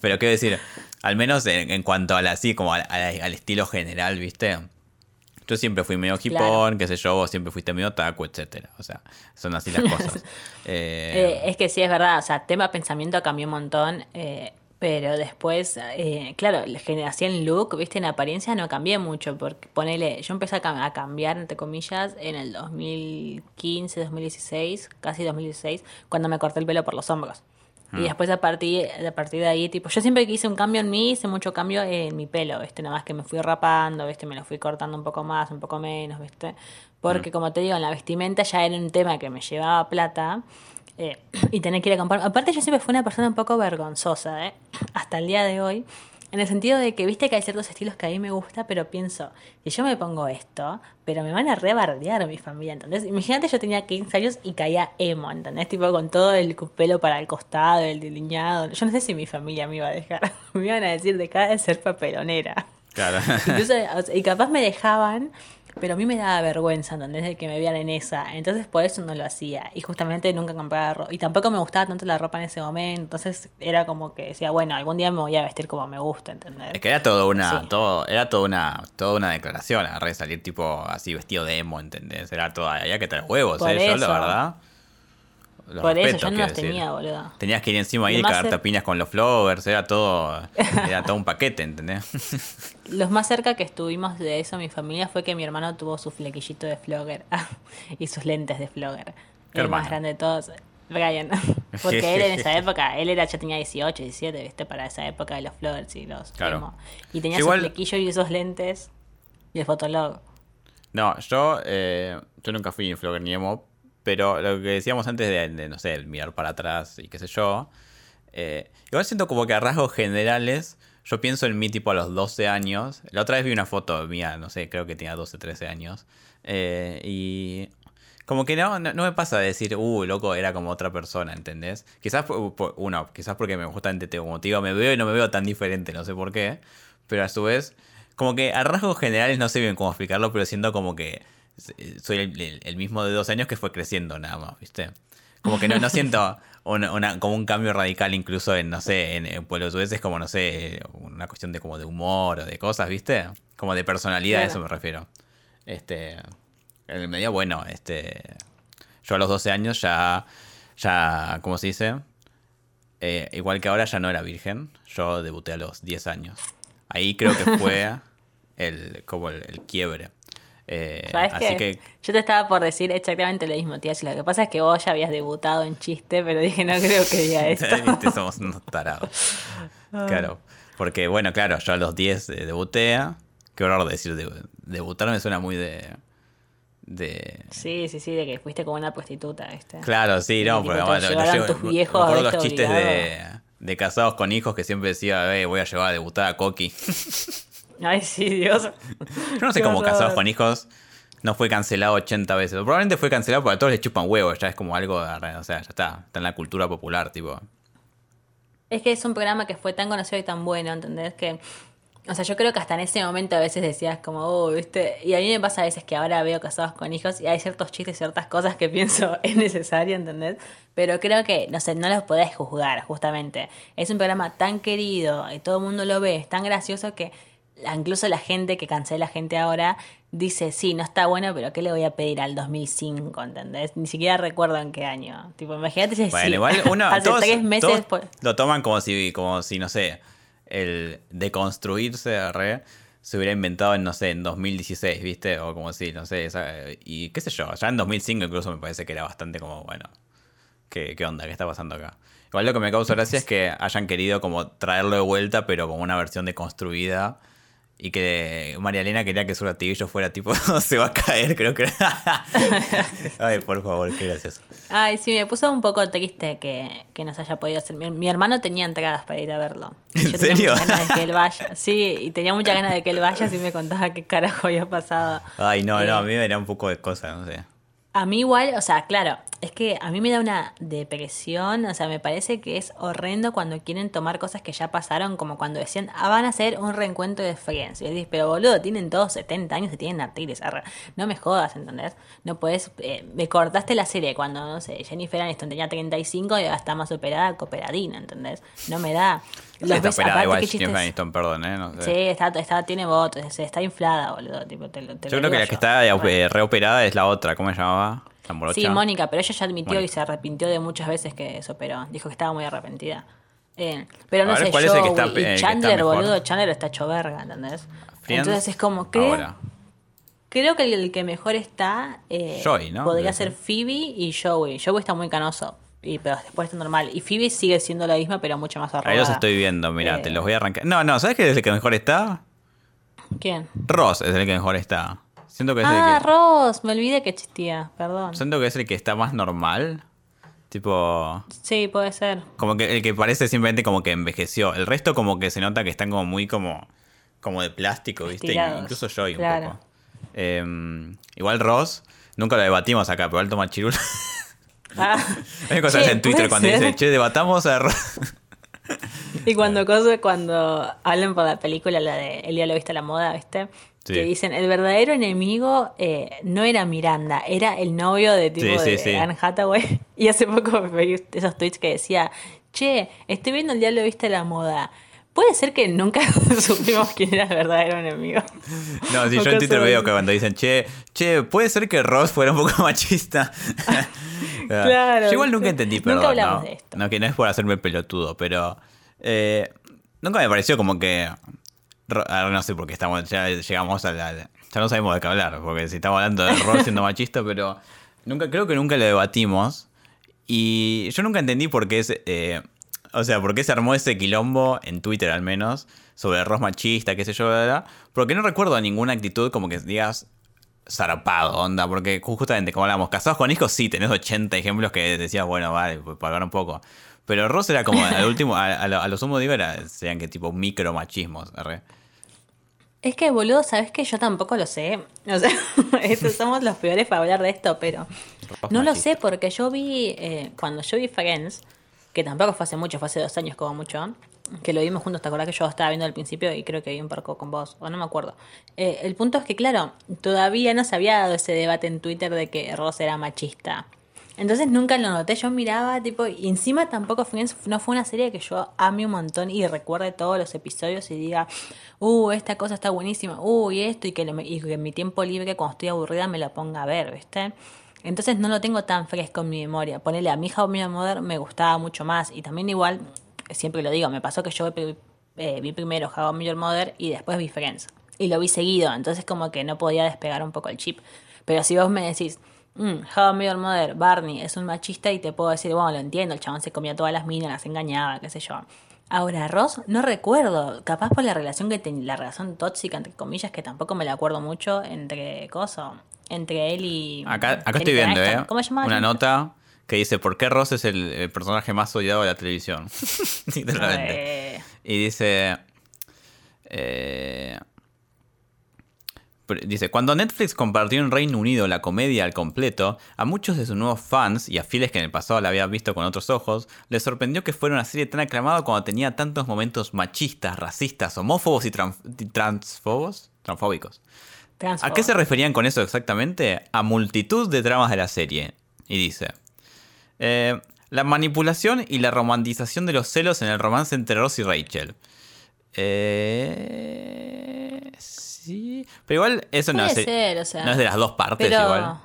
Pero quiero decir, al menos en, cuanto a la, así, como al, estilo general, ¿viste? Yo siempre fui medio hipón, qué sé yo, vos siempre fuiste medio taco, etcétera. O sea, son así las cosas. Eh, eh, es que sí, es verdad. O sea, tema pensamiento cambió un montón. Eh, pero después, eh, claro, la generación look, viste, en apariencia no cambié mucho, porque ponele, yo empecé a, cambiar, entre comillas, en el 2015, 2016, casi 2016, cuando me corté el pelo por los hombros. Y ah. después a partir, a partir de ahí, tipo, yo siempre que hice un cambio en mí, hice mucho cambio en mi pelo, ¿viste? Nada más que me fui rapando, ¿viste? Me lo fui cortando un poco más, un poco menos, ¿viste? Porque, mm. como te digo, en la vestimenta ya era un tema que me llevaba plata. Eh, y tener que ir a comprar. Aparte, yo siempre fui una persona un poco vergonzosa, ¿eh? hasta el día de hoy. En el sentido de que, viste que hay ciertos estilos que a mí me gusta, pero pienso, si yo me pongo esto, pero me van a rebardear mi familia, ¿entendés? Imagínate, yo tenía 15 años y caía emo, ¿entendés? Tipo con todo el pelo para el costado, el delineado. Yo no sé si mi familia me iba a dejar. me iban a decir, deja de ser papelonera. Claro. Incluso, y capaz me dejaban, pero a mí me daba vergüenza, ¿entendés? De que me vieran en esa. Entonces por eso no lo hacía. Y justamente nunca compraba ropa. Y tampoco me gustaba tanto la ropa en ese momento. Entonces era como que decía, bueno, algún día me voy a vestir como me gusta, ¿entendés? Es que era todo una, Sí. todo, era toda una, toda una declaración, de salir tipo así vestido de emo, ¿entendés? Era todo, había que traer huevos, Por ¿eh? Yo la eso. verdad. Los por eso yo no los decir. tenía, boludo. Tenías que ir encima ahí y cagarte cer- piñas con los floggers, era todo, era todo un paquete, ¿entendés? Los más cerca que estuvimos de eso, mi familia, fue que mi hermano tuvo su flequillito de flogger y sus lentes de flogger. ¿Qué el más grande de todos, Brian. Porque él en esa época, él era ya tenía 18, 17, ¿viste? Para esa época de los floggers y los Claro. emo. Y tenía Igual- su flequillo y esos lentes y el fotolog. No, yo, eh, yo nunca fui flogger ni emo, pero lo que decíamos antes de, no sé, el mirar para atrás y qué sé yo, eh, igual siento como que a rasgos generales, yo pienso en mí tipo a los 12 años, la otra vez vi una foto mía, no sé, creo que tenía 12, 13 años, eh, y como que no, no, me pasa de decir, uh, loco, era como otra persona, ¿entendés? Quizás, uno, quizás porque me justamente te, digo, me veo y no me veo tan diferente, no sé por qué, pero a su vez, como que a rasgos generales no sé bien cómo explicarlo, pero siento como que soy el, el- el mismo de dos años que fue creciendo nada más, ¿viste? Como que no, no siento una, una- como un cambio radical incluso en, no sé, en, en veces como, no sé, una cuestión de como de humor o de cosas, ¿viste? Como de personalidad, a eso me refiero. Este, en el medio, bueno, este, yo a los 12 años ya, ya, ¿cómo se dice? Eh, igual que ahora ya no era virgen, yo debuté a los 10 años. Ahí creo que fue el, como el, el quiebre. Eh, ¿Sabes así que Yo te estaba por decir exactamente lo mismo, tía. Si Lo que pasa es que vos ya habías debutado en chiste, pero dije, no creo que diga esto. Viste, somos unos tarados. Claro. Porque, bueno, claro, yo a los 10 eh, debuté. Qué horror decir de- debutar me suena muy de. de. Sí, sí, sí, de que fuiste como una prostituta, ¿viste? Claro, sí, no, porque bueno, tus viejos, los chistes de casados con hijos que siempre decía, eh, voy a llevar a debutar a Coqui. Ay, sí, Dios. Yo no sé cómo casados con hijos no fue cancelado 80 veces. Probablemente fue cancelado porque a todos les chupan huevos, ya es como algo, o sea, ya está, está en la cultura popular, tipo. Es que es un programa que fue tan conocido y tan bueno, ¿entendés? Que, o sea, yo creo que hasta en ese momento a veces decías como, oh, ¿viste? Y a mí me pasa a veces que ahora veo casados con hijos y hay ciertos chistes, ciertas cosas que pienso es necesario, ¿entendés? Pero creo que, no sé, no los podés juzgar, justamente. Es un programa tan querido y todo el mundo lo ve, es tan gracioso que incluso la gente que cancela gente ahora dice, sí, no está bueno, pero ¿qué le voy a pedir al 2005, ¿entendés? Ni siquiera recuerdo en qué año. Tipo, imagínate si Bueno, sí, igual uno, hace todos, tres meses todos lo toman como si, como si, no sé, el deconstruirse re, se hubiera inventado en, no sé, en 2016, ¿viste? O como si, no sé, esa- y qué sé yo, ya en 2005 incluso me parece que era bastante como, bueno, ¿qué, qué onda? ¿Qué está pasando acá? Igual lo que me causa gracia es que hayan querido como traerlo de vuelta, pero como una versión deconstruida. Y que María Elena quería que su latiguillo fuera tipo, se va a caer, creo que. Ay, por favor, qué gracioso. Ay, sí, me puso un poco triste que, que no se haya podido hacer. Mi, mi hermano tenía entradas para ir a verlo. ¿En yo serio? tenía muchas ganas de que él vaya. Sí, y tenía muchas ganas de que él vaya y me contaba qué carajo había pasado. Ay, no, Eh, no, a mí me da un poco de cosas, no sé. A mí igual, o sea, claro, es que a mí me da una depresión, o sea, me parece que es horrendo cuando quieren tomar cosas que ya pasaron, como cuando decían, ah, van a hacer un reencuentro de Friends. Y decís, pero boludo, tienen todos 70 años y tienen artritis, no me jodas, ¿entendés? No puedes, eh, me cortaste la serie cuando, no sé, Jennifer Aniston tenía 35 y ahora está más operada que operadina, ¿entendés? No me da. Los está ves, operada aparte, igual Jennifer Aniston, perdón, ¿eh? No sé. Sí, está, está, tiene votos, está inflada, boludo. Tipo, te, lo- te Yo creo que la que yo. está eh, Bueno. reoperada es la otra, ¿cómo se llamaba? La morocha. Sí, Mónica, pero ella ya admitió Mónica. y se arrepintió de muchas veces que se operó. Dijo que estaba muy arrepentida. Eh, pero no sé, ¿cuál es el que Joey está- y eh, que está Chandler, boludo, Chandler está hecho verga, ¿entendés? Friends, Entonces es como, creo, Ahora. creo que el, que mejor está eh, podría ser. Phoebe y Joey. Joey está muy canoso, y, pero después está normal. Y Phoebe sigue siendo la misma, pero mucho más arrogada. Ahí los estoy viendo, mira, Eh. te los voy a arrancar. No, no, ¿sabes qué es el que mejor está? ¿Quién? Ross es el que mejor está. Siento que es Ah, el que. Ross, me olvidé que existía, perdón. Siento que es el que está más normal. Tipo. Sí, puede ser. Como que el que parece simplemente como que envejeció. El resto como que se nota que están como muy como. como de plástico, ¿viste? Estirados, Incluso yo un claro. poco. Em, igual Ross, nunca lo debatimos acá, pero alto machirulo. Ah. Hay cosas Che, en Twitter cuando ser. dice, che, debatamos a. Y cuando cosa, cuando hablan por la película, la de El día lo viste a la moda, ¿viste? Sí. Que dicen, el verdadero enemigo eh, no era Miranda, era el novio de tipo Sí, sí, de. Anne Hathaway. Y hace poco veí esos tweets que decía, che, estoy viendo el día lo viste a la moda. Puede ser que nunca supimos quién era el verdadero enemigo. No, si O yo en Twitter veo que cuando dicen, che, che, puede ser que Ross fuera un poco machista. Claro, Yo igual nunca entendí, Nunca perdón. hablamos no, de esto. No, que no es por hacerme pelotudo, pero eh, nunca me pareció como que. Ahora no sé por qué estamos, ya llegamos a la. Ya no sabemos de qué hablar, porque si estamos hablando de Ross siendo machista, pero nunca creo que nunca lo debatimos. Y yo nunca entendí por qué es. eh, o sea, por qué se armó ese quilombo en Twitter al menos sobre Ross machista, qué sé yo, bla, bla, porque no recuerdo ninguna actitud como que digas zarpado, onda, porque justamente como hablamos, casados con hijos, sí, tenés 80 ejemplos que decías, bueno, vale, pues pagar un poco. Pero Ross era como, al último, a, a lo, a lo sumo digo, era, serían que tipo micro machismos, arre. Es que, boludo, ¿sabes que Yo tampoco lo sé. O sea, somos los peores para hablar de esto, pero Ross no lo sé porque yo vi, eh, cuando yo vi Friends, que tampoco fue hace mucho, fue hace dos años como mucho, que lo vimos juntos, ¿te acordás que yo estaba viendo al principio y creo que vi un poco con vos? O no me acuerdo. Eh, el punto es que, claro, todavía no se había dado ese debate en Twitter de que Ross era machista. Entonces nunca lo noté, yo miraba, tipo, y encima tampoco Friends no fue una serie que yo ame un montón y recuerde todos los episodios y diga, uh, esta cosa está buenísima, uh, y esto, y que, lo- y que mi tiempo libre, cuando estoy aburrida, me la ponga a ver, ¿viste? Entonces no lo tengo tan fresco en mi memoria. Ponele a mi hija o Mother me gustaba mucho más. Y también igual, siempre lo digo, me pasó que yo vi, eh, primero How I Your Mother y después vi Friends. Y lo vi seguido, entonces como que no podía despegar un poco el chip. Pero si vos me decís, mm, How I Your Mother, Barney es un machista y te puedo decir, bueno, lo entiendo, el chabón se comía todas las minas, las engañaba, qué sé yo. Ahora, Ross, no recuerdo, capaz por la relación que tenía, la relación tóxica, entre comillas, que tampoco me la acuerdo mucho, entre coso, entre él y... Acá, acá estoy viendo, Aniston. ¿eh? ¿Cómo se llama? Una nota que dice, ¿por qué Ross es el, el personaje más odiado de la televisión? Literalmente. Y dice. eh, dice: Cuando Netflix compartió en Reino Unido la comedia al completo, a muchos de sus nuevos fans y a fieles que en el pasado la habían visto con otros ojos, les sorprendió que fuera una serie tan aclamada cuando tenía tantos momentos machistas, racistas, homófobos y transfobos. Transfóbicos. ¿A qué se referían con eso exactamente? A multitud de dramas de la serie. Y dice: eh, La manipulación y la romantización de los celos en el romance entre Ross y Rachel. Eh, sí. Pero igual eso no es, ser, o sea, no es de las dos partes pero- igual.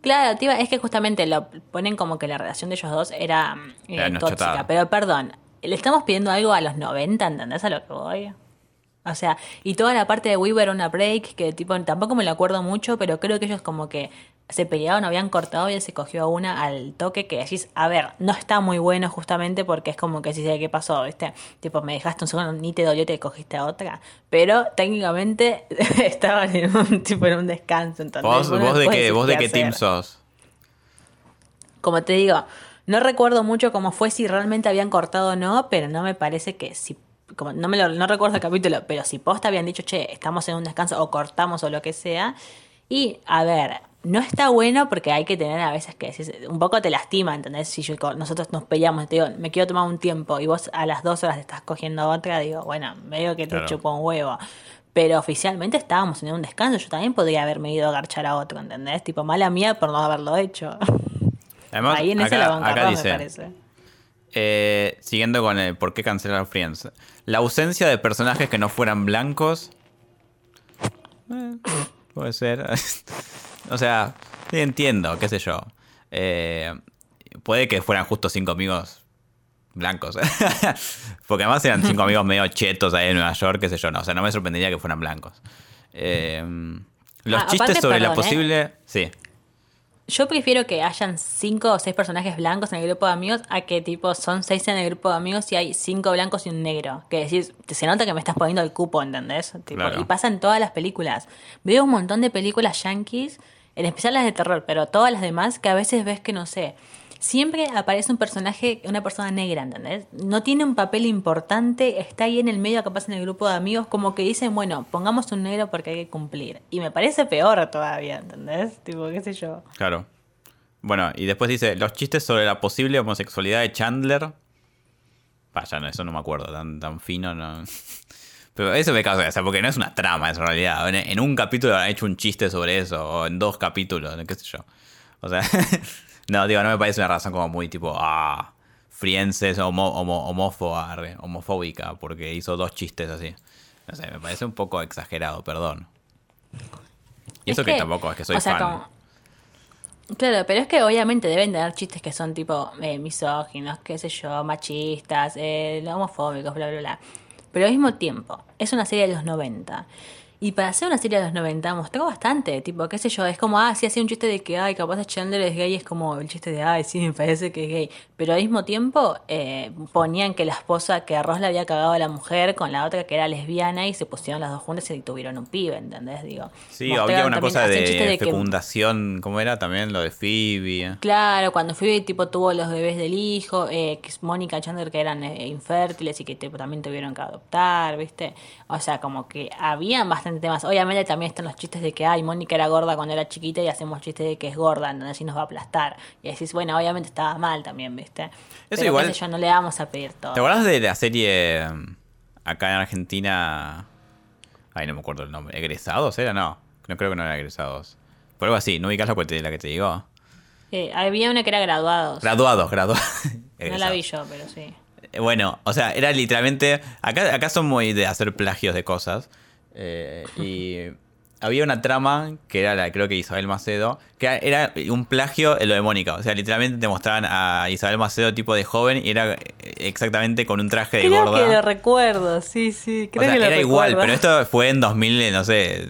Claro, es que justamente lo ponen como que la relación de ellos dos era eh, tóxica. chotada. Pero perdón, le estamos pidiendo algo a los 90, ¿entendés a lo que voy? O sea, y toda la parte de Weaver on a Break, que tipo, tampoco me lo acuerdo mucho, pero creo que ellos como que se peleaban, habían cortado y él se cogió a una al toque que decís, a ver, no está muy bueno justamente porque es como que si sé qué pasó, ¿viste? Tipo, me dejaste un segundo, ni te dolió, te cogiste a otra. Pero técnicamente estaban en un tipo en un descanso. ¿Vos, de qué, vos de qué team sos? Como te digo, no recuerdo mucho cómo fue si realmente habían cortado o no, pero no me parece que si como no me lo, no recuerdo el capítulo, pero si posta habían dicho, "Che, estamos en un descanso o cortamos o lo que sea." Y a ver, no está bueno porque hay que tener a veces que decir, un poco te lastima, ¿entendés? Si yo, nosotros nos peleamos, te digo, me quiero tomar un tiempo y vos a las dos horas te estás cogiendo otra, digo, bueno, medio que te Claro. chupo un huevo. Pero oficialmente estábamos en un descanso, yo también podría haberme ido a garchar a otro, ¿entendés? Tipo, mala mía por no haberlo hecho. Además, Ahí en esa acá, la banca acá Ross, dice, me parece. Eh, siguiendo con el por qué cancelar Friends. La ausencia de personajes que no fueran blancos. Eh, puede ser. o sea, sí entiendo, qué sé yo. Eh, puede que fueran justo cinco amigos blancos. Porque además eran cinco amigos medio chetos ahí en Nueva York, qué sé yo. No, o sea, no me sorprendería que fueran blancos. Eh, los Ah, chistes sobre la perdón, ¿eh? posible. Sí. Yo prefiero que hayan cinco o seis personajes blancos en el grupo de amigos a que tipo son seis en el grupo de amigos y hay cinco blancos y un negro. Que decís, se nota que me estás poniendo el cupo, ¿entendés? Tipo, Claro. Y pasa en todas las películas. Veo un montón de películas yankees, en especial las de terror, pero todas las demás que a veces ves que no sé. Siempre aparece un personaje, una persona negra, ¿entendés? No tiene un papel importante, está ahí en el medio, capaz en el grupo de amigos, como que dicen, bueno, pongamos un negro porque hay que cumplir. Y me parece peor todavía, ¿entendés? Tipo, qué sé yo. Claro. Bueno, y después dice, los chistes sobre la posible homosexualidad de Chandler. Vaya, no, eso no me acuerdo, tan, tan fino, no. Pero eso me causa, o sea, porque no es una trama, en realidad. En un capítulo han hecho un chiste sobre eso, o en dos capítulos, qué sé yo. O sea, no, digo, no me parece una razón como muy tipo, ah, frienses, homo, homo, homófoba, homofóbica, porque hizo dos chistes así. No sé, me parece un poco exagerado, perdón. Y Es eso que, que, tampoco es que soy o sea, fan. como- Claro, pero es que obviamente deben tener chistes que son tipo eh, misóginos, qué sé yo, machistas, eh, homofóbicos, bla, bla, bla. Pero al mismo tiempo, es una serie de los 90. Y para hacer una serie de los 90 mostró bastante, tipo, qué sé yo, es como, ah, sí, hacía un chiste de que, ay, capaz Chandler es gay, es como el chiste de, ay, sí, me parece que es gay. Pero al mismo tiempo eh, ponían que la esposa, que Ross le había cagado a la mujer con la otra que era lesbiana y se pusieron las dos juntas y tuvieron un pibe, ¿entendés? Digo, Sí, había una cosa hacían de chiste que- fecundación, ¿cómo era? También lo de Phoebe. Claro, cuando Phoebe tipo tuvo los bebés del hijo, eh, que Mónica y Chandler que eran eh, infértiles y que tipo, también tuvieron que adoptar, ¿viste? O sea, como que habían bastante temas. Obviamente también están los chistes de que, ay, Mónica era gorda cuando era chiquita y hacemos chistes de que es gorda, entonces así nos va a aplastar. Y decís, bueno, obviamente estaba mal también, ¿viste? Pero igual- qué sé yo, no le vamos a pedir todo. ¿Te acuerdas de la serie mm, acá en Argentina? Ay, no me acuerdo el nombre. ¿Egresados era? No, no creo que no era egresados. Por algo así, ¿no ubicas la, que la que te digo? Eh, había una que era graduados. Graduados, graduados. no la vi yo, pero sí. Eh, Bueno, o sea, era literalmente. Acá, acá son muy de hacer plagios de cosas. Eh, y había una trama que era la, creo que Isabel Macedo, que era un plagio en lo de Mónica. O sea, literalmente te mostraban a Isabel Macedo tipo de joven y era exactamente con un traje de Creo gorda. que lo recuerdo, sí, sí. Creo o sea, que lo era igual, pero esto fue en 2000, no sé,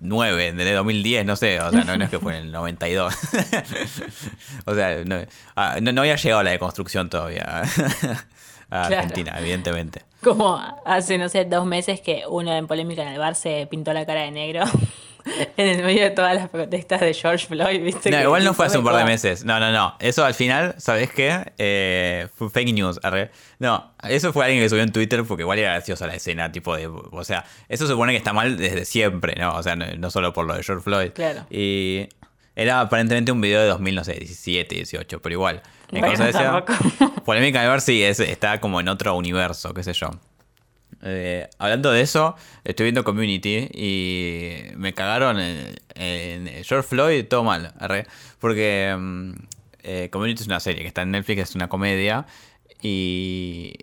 9, de 2010, no sé, o sea, no, no es que fue en el 92. o sea, no, ah, no, no había llegado la deconstrucción todavía a Claro. Argentina, evidentemente. Como hace, no sé, dos meses que uno en polémica en el bar se pintó la cara de negro en el medio de todas las protestas de George Floyd, ¿viste? No, Que igual no fue hace un par de meses. No, no, no. Eso al final, ¿sabes qué? Eh, fue fake news. arre. No, eso fue alguien que subió en Twitter porque igual era graciosa la escena, tipo de. O sea, eso se supone que está mal desde siempre, ¿no? O sea, no, no solo por lo de George Floyd. Claro. Y era aparentemente un video de 2000, no sé, 17, 18, pero igual. Mi Bueno, tampoco. Polémica de ver si es, está como en otro universo, qué sé yo. Eh, hablando de eso, estoy viendo Community y me cagaron en, en George Floyd, todo mal, arre. porque mm, eh, Community es una serie que está en Netflix, es una comedia y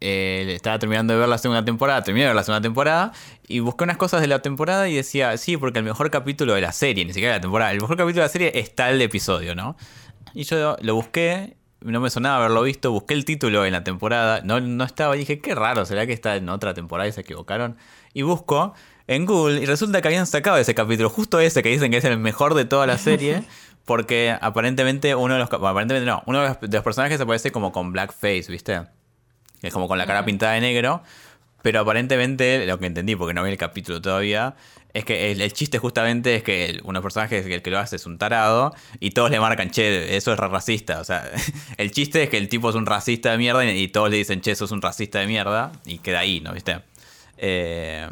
eh, estaba terminando de ver la segunda temporada, terminé de ver la segunda temporada y busqué unas cosas de la temporada y decía, sí, porque el mejor capítulo de la serie, ni siquiera de la temporada, el mejor capítulo de la serie está el episodio, ¿no? Y yo lo busqué, no me sonaba haberlo visto, busqué el título en la temporada, no, no estaba, y dije, qué raro, ¿será que está en otra temporada y se equivocaron? Y busco en Google y resulta que habían sacado ese capítulo, justo ese que dicen que es el mejor de toda la serie, porque aparentemente uno de los, bueno, aparentemente no, uno de los, de los personajes aparece como con blackface, ¿viste? Es como con la cara pintada de negro. Pero aparentemente, lo que entendí, porque no vi el capítulo todavía, es que el, el chiste justamente es que uno de los personajes que el que lo hace es un tarado y todos le marcan, che, eso es racista. O sea, el chiste es que el tipo es un racista de mierda y, y todos le dicen, che, eso es un racista de mierda y queda ahí, ¿no? ¿Viste? Eh,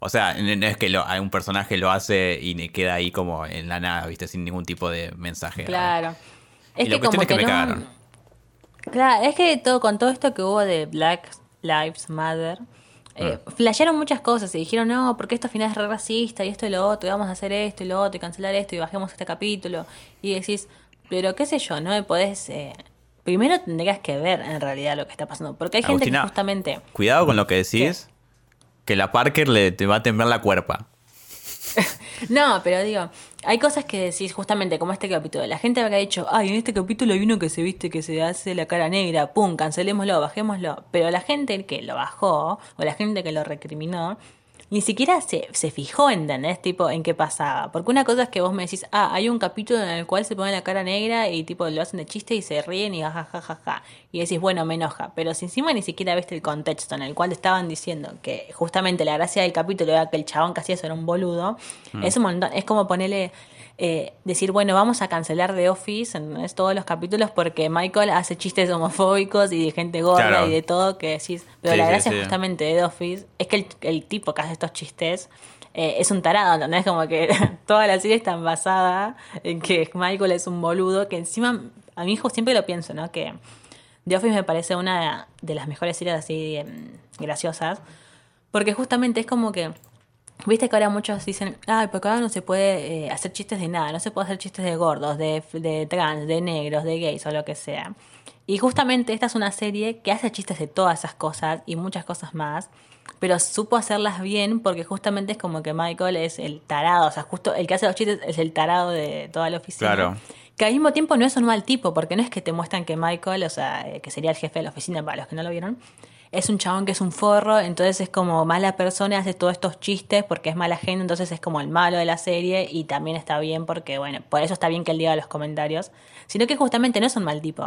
o sea, no es que lo, hay un personaje lo hace y queda ahí como en la nada, ¿viste? Sin ningún tipo de mensaje. Claro. Y Es la que cuestión como es que que, me no... cagaron. Claro, es que todo, con todo esto que hubo de Black Lives Matter, eh, flashearon muchas cosas y dijeron, no, porque esto al final es re racista y esto y lo otro, y vamos a hacer esto y lo otro, y cancelar esto y bajemos este capítulo. Y decís, pero qué sé yo, no me podés... eh, Primero tendrías que ver en realidad lo que está pasando, porque hay gente que justamente... Cuidado con lo que decís, que la Parker le te va a temblar la cuerpa. No, pero digo, hay cosas que decís justamente como este capítulo. La gente habrá dicho, ay, en este capítulo hay uno que se viste que se hace la cara negra, pum, cancelémoslo, bajémoslo. Pero la gente que lo bajó, o la gente que lo recriminó, ni siquiera se, se fijó, ¿entendés? Tipo, en qué pasaba. Porque una cosa es que vos me decís, ah, hay un capítulo en el cual se pone la cara negra y tipo lo hacen de chiste y se ríen y jajajaja. Y decís, bueno, me enoja. Pero si encima ni siquiera viste el contexto en el cual estaban diciendo que justamente la gracia del capítulo era que el chabón que hacía eso era un boludo, es un montón. Es como ponerle eh, decir, bueno, vamos a cancelar The Office en todos los capítulos porque Michael hace chistes homofóbicos y de gente gorda y de todo que decís. Pero la gracia justamente de The Office es que el, tipo que hace estos chistes eh, es un tarado, ¿entendés? Como que toda la serie está basada en que Michael es un boludo, que encima, a mi hijo siempre lo pienso, ¿no? Que The Office me parece una de las mejores series así em, graciosas, porque justamente es como que Viste que ahora muchos dicen, ay, porque ahora no se puede eh, hacer chistes de nada, no se puede hacer chistes de gordos, de, de trans, de negros, de gays o lo que sea. Y justamente esta es una serie que hace chistes de todas esas cosas y muchas cosas más, pero supo hacerlas bien porque justamente es como que Michael es el tarado, o sea, justo el que hace los chistes es el tarado de toda la oficina. Claro. Que al mismo tiempo no es un mal tipo, porque no es que te muestran que Michael, o sea, eh, que sería el jefe de la oficina para los que no lo vieron, es un chabón que es un forro, entonces es como mala persona, hace todos estos chistes porque es mala gente, entonces es como el malo de la serie y también está bien porque, bueno, por eso está bien que él diga los comentarios, sino que justamente no es un mal tipo.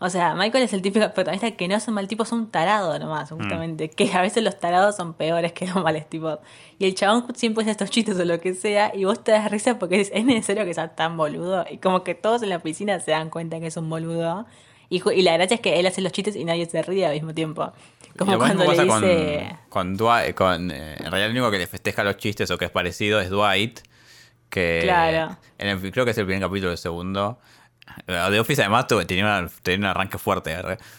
O sea, Michael es el típico protagonista que no es un mal tipo, es un tarado nomás, mm. justamente. Que a veces los tarados son peores que los males tipos. Y el chabón siempre hace estos chistes o lo que sea, y vos te das risa porque es, es necesario que sea tan boludo. Y como que todos en la piscina se dan cuenta que es un boludo. Y, la gracia es que él hace los chistes y nadie se ríe al mismo tiempo. Como cuando le dice... Con, Dwight, con eh, en realidad el único que le festeja los chistes o que es parecido es Dwight. Que claro. En creo que es el primer capítulo del segundo. The Office además tenía, un arranque fuerte,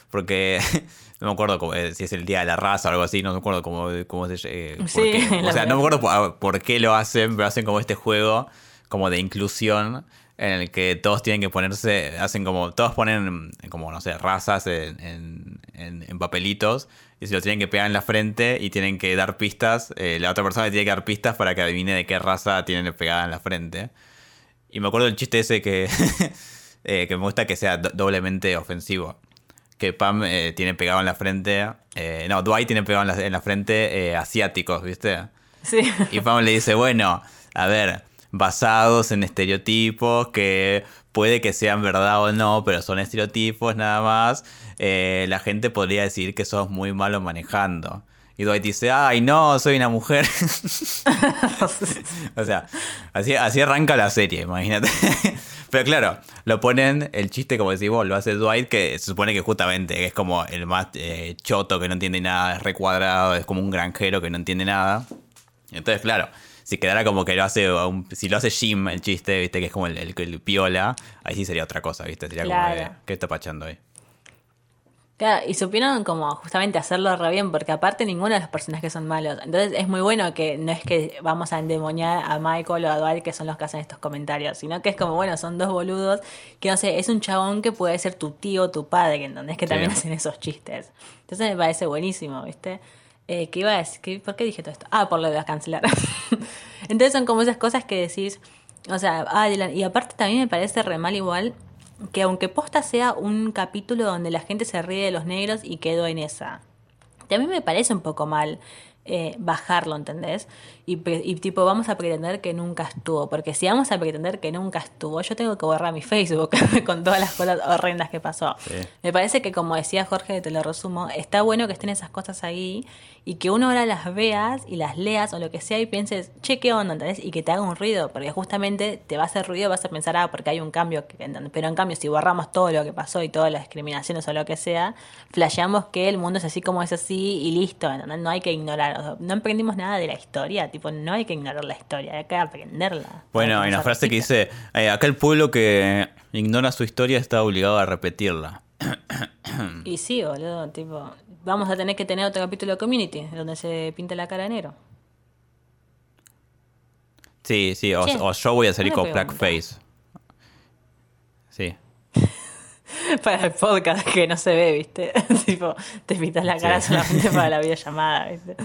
porque no me acuerdo si es el día de la raza o algo así, no me acuerdo cómo, cómo se... Eh, sí, o sea, no me acuerdo por, qué lo hacen, pero hacen como este juego como de inclusión en el que todos tienen que ponerse, hacen como, todos ponen como, no sé, razas en, en, papelitos y se lo tienen que pegar en la frente y tienen que dar pistas, eh, la otra persona tiene que dar pistas para que adivine de qué raza tienen pegada en la frente. Y me acuerdo del chiste ese que, eh, que me gusta que sea doblemente ofensivo. Que Pam eh, tiene pegado en la frente, no, Dwight tiene pegado en la, en la frente asiáticos, ¿viste? Sí. Y Pam le dice, bueno, a ver, basados en estereotipos que puede que sean verdad o no, pero son estereotipos nada más, eh, la gente podría decir que sos muy malo manejando. Y Dwight dice, ay no, soy una mujer. o sea, así, así arranca la serie, imagínate. Pero claro, lo ponen, el chiste, como decís vos, lo hace Dwight, que se supone que justamente es como el más eh, choto que no entiende nada, es recuadrado, es como un granjero que no entiende nada. Entonces, claro, si quedara como que lo hace, si lo hace Jim el chiste, viste, que es como el, el, piola, ahí sí sería otra cosa, viste, sería como, ¿qué está pachando ahí? Claro, y supieron como justamente hacerlo re bien, porque aparte ninguno de los personajes son malos. Entonces es muy bueno que no es que vamos a endemoniar a Michael o a Dwight, que son los que hacen estos comentarios, sino que es como, bueno, son dos boludos, que no sé, es un chabón que puede ser tu tío, tu padre, ¿entendés? Que también hacen esos chistes. Entonces me parece buenísimo, ¿viste? Eh, ¿Qué iba a decir? ¿Por qué dije todo esto? Ah, por lo de cancelar. Entonces son como esas cosas que decís, o sea, ah, y aparte también me parece re mal igual que aunque posta sea un capítulo donde la gente se ríe de los negros y quedó en esa. También me parece un poco mal eh, bajarlo, ¿entendés? Y, tipo, vamos a pretender que nunca estuvo, porque si vamos a pretender que nunca estuvo, yo tengo que borrar mi Facebook con todas las cosas horrendas que pasó. Me parece que, como decía Jorge, te lo resumo, está bueno que estén esas cosas ahí y que uno ahora las veas y las leas o lo que sea y pienses, che, ¿qué onda? ¿entendés? Y que te haga un ruido, porque justamente te va a hacer ruido, vas a pensar, ah, porque hay un cambio, pero en cambio, si borramos todo lo que pasó y todas las discriminaciones o lo que sea, flasheamos que el mundo es así como es así y listo, ¿entendés? No hay que ignorar, no aprendimos nada de la historia, tipo, no hay que ignorar la historia, hay que aprenderla. Bueno, hay una frase que dice, eh, acá el pueblo que ignora su historia está obligado a repetirla. y sí, boludo, tipo, vamos a tener que tener otro capítulo de Community, donde se pinta la cara de negro. Sí, sí, o, yo voy a salir con blackface. Sí. para el podcast que no se ve, ¿viste? tipo, te pintas la cara solamente para la videollamada, ¿viste?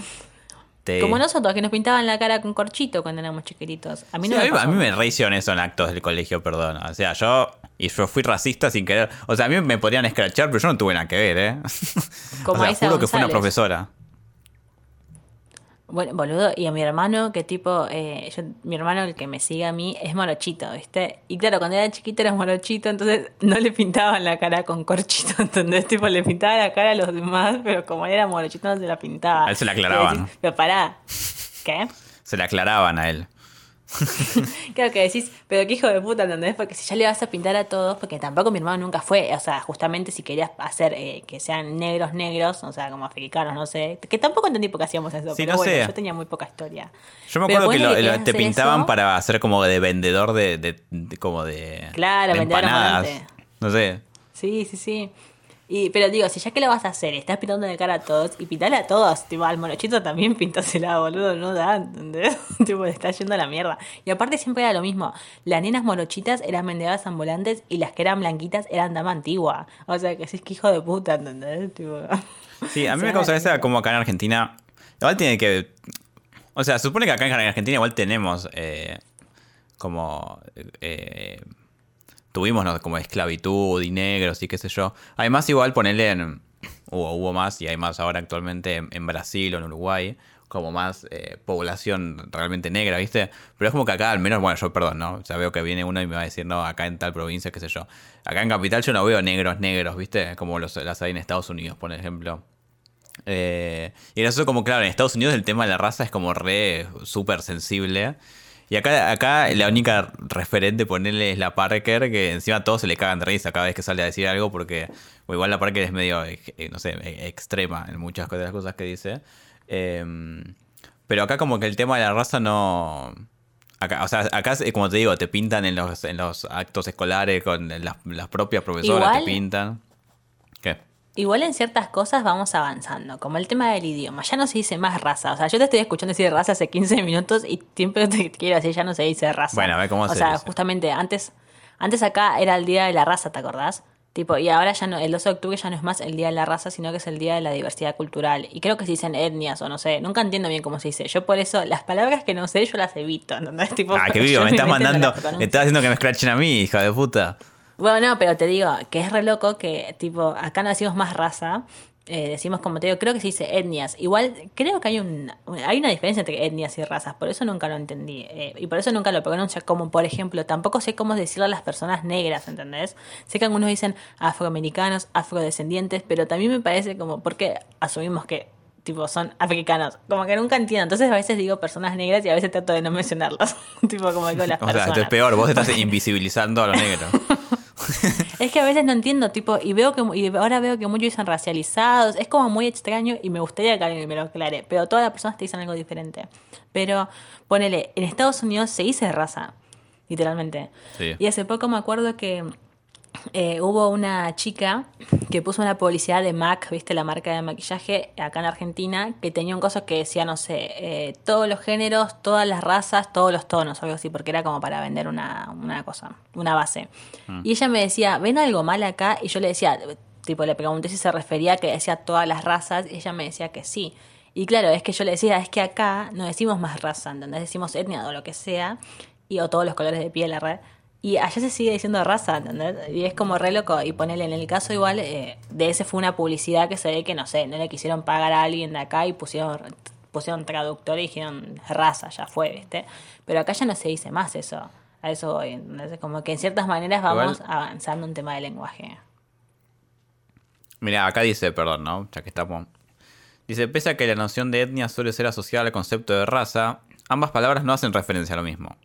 Como nosotros, que nos pintaban la cara con corchito cuando éramos chiquititos. A mí no me a, mí, me reaccioné eso en actos del colegio, perdón. O sea, yo. Y yo fui racista sin querer. O sea, a mí me podían escrachar, pero yo no tuve nada que ver, ¿eh? Como o sea, juro que fue una profesora. Bueno, boludo, y a mi hermano, que tipo, eh, yo, mi hermano, el que me sigue a mí, es morochito, ¿viste? Y claro, cuando era chiquito era morochito, entonces no le pintaban la cara con corchito, ¿entendés? Tipo, le pintaba la cara a los demás, pero como era morochito no se la pintaba. A él se la aclaraban. Pero pará, ¿qué? Se le aclaraban a él. claro que decís, pero qué hijo de puta, ¿entendés? Porque si ya le vas a pintar a todos, porque tampoco mi hermano nunca fue, o sea, justamente si querías hacer eh, que sean negros, negros, o sea, como africanos, no sé, que tampoco entendí por qué hacíamos eso, Sí, pero no bueno, sé. yo tenía muy poca historia. Yo me acuerdo que, lo- que lo- querés te pintaban eso. para hacer como de vendedor de, de- de- como de, Claro, de vendedor empanadas. No sé. Sí, sí, sí. Y, pero digo, si ya que lo vas a hacer, estás pintando de cara a todos, y pintale a todos, tipo, al monochito también pintásela, boludo, no da, ¿entendés? tipo, le está yendo a la mierda. Y aparte siempre era lo mismo, las nenas morochitas eran vendedoras ambulantes y las que eran blanquitas eran dama antigua. O sea, que sí, es que hijo de puta, ¿entendés? Tipo, Sí, a mí me causa esa como acá en Argentina. Igual tiene que. O sea, supone que acá en Argentina igual tenemos eh, como. eh, tuvimos ¿no? como esclavitud y negros y qué sé yo. Además, igual ponerle en. Hubo, más y hay más ahora actualmente en, en Brasil o en Uruguay. Como más eh, población realmente negra, ¿viste? Pero es como que acá, al menos, bueno, yo perdón, ¿no? Sea, veo que viene uno y me va a decir, no, acá en tal provincia, qué sé yo. Acá en Capital yo no veo negros, negros, ¿viste? Como los, las hay en Estados Unidos, por ejemplo. Eh, y eso como, claro, en Estados Unidos el tema de la raza es como re súper sensible. Y acá, acá la única referente, ponerle es la Parker, que encima a todos se le cagan de risa cada vez que sale a decir algo, porque o igual la Parker es medio, eh, no sé, eh, extrema en muchas de las cosas que dice. Eh, pero acá como que el tema de la raza no... Acá, o sea, acá, eh, como te digo, te pintan en los, en los actos escolares con las, las propias profesoras, Igual- te pintan. Igual en ciertas cosas vamos avanzando, como el tema del idioma. Ya no se dice más raza. O sea, yo te estoy escuchando decir raza hace 15 minutos y siempre te quiero decir, ya no se dice raza. Bueno, a ver cómo o se sea, dice. justamente antes, antes acá era el día de la raza, ¿te acordás? Tipo, y ahora ya no, el 12 de octubre ya no es más el día de la raza, sino que es el día de la diversidad cultural. Y creo que se dicen etnias o no sé, nunca entiendo bien cómo se dice. Yo por eso, las palabras que no sé, yo las evito. ¿entendés? Tipo, Ah, qué vivo, me estás mandando. Me estás haciendo que me escrachen a mí, hija de puta. Bueno, no, pero te digo que es re loco que, tipo, acá no decimos más raza, eh, decimos como te digo, creo que se dice etnias. Igual, creo que hay un, hay una diferencia entre etnias y razas, por eso nunca lo entendí. eh, y por eso nunca lo pronuncio como, por ejemplo, tampoco sé cómo decirle a las personas negras, ¿entendés? Sé que algunos dicen afroamericanos, afrodescendientes, pero también me parece como, porque asumimos que tipo son africanos, como que nunca entiendo. Entonces a veces digo personas negras y a veces trato de no mencionarlas, tipo como digo las O sea, esto es peor, vos estás invisibilizando a los negros. Es que a veces no entiendo, tipo, y veo que y ahora veo que muchos dicen racializados, es como muy extraño y me gustaría que alguien me lo aclare, pero todas las personas te dicen algo diferente. Pero ponele, en Estados Unidos se dice raza, literalmente. Sí. Y hace poco me acuerdo que eh, hubo una chica que puso una publicidad de MAC, viste la marca de maquillaje acá en Argentina, que tenía un coso que decía, no sé, eh, todos los géneros, todas las razas, todos los tonos, algo así, porque era como para vender una, una cosa, una base. Y ella me decía, ¿ven algo mal acá? Y yo le decía, tipo, le pregunté si se refería a que decía todas las razas, y ella me decía que sí. Y claro, es que yo le decía, es que acá no decimos más raza, ¿entendés? Decimos etnia o lo que sea, y, o todos los colores de piel, la red. Y allá se sigue diciendo raza, ¿entendés? Y es como re loco. Y ponele en el caso igual, eh, de ese fue una publicidad que se ve que, no sé, no le quisieron pagar a alguien de acá y pusieron, pusieron traductor y dijeron raza, ya fue, ¿viste? Pero acá ya no se dice más eso. A eso voy. Entonces, como que en ciertas maneras vamos Igual- avanzando un tema de lenguaje. Mira, acá dice, perdón, ¿no? Ya que estamos. Dice, pese a que la noción de etnia suele ser asociada al concepto de raza, ambas palabras no hacen referencia a lo mismo.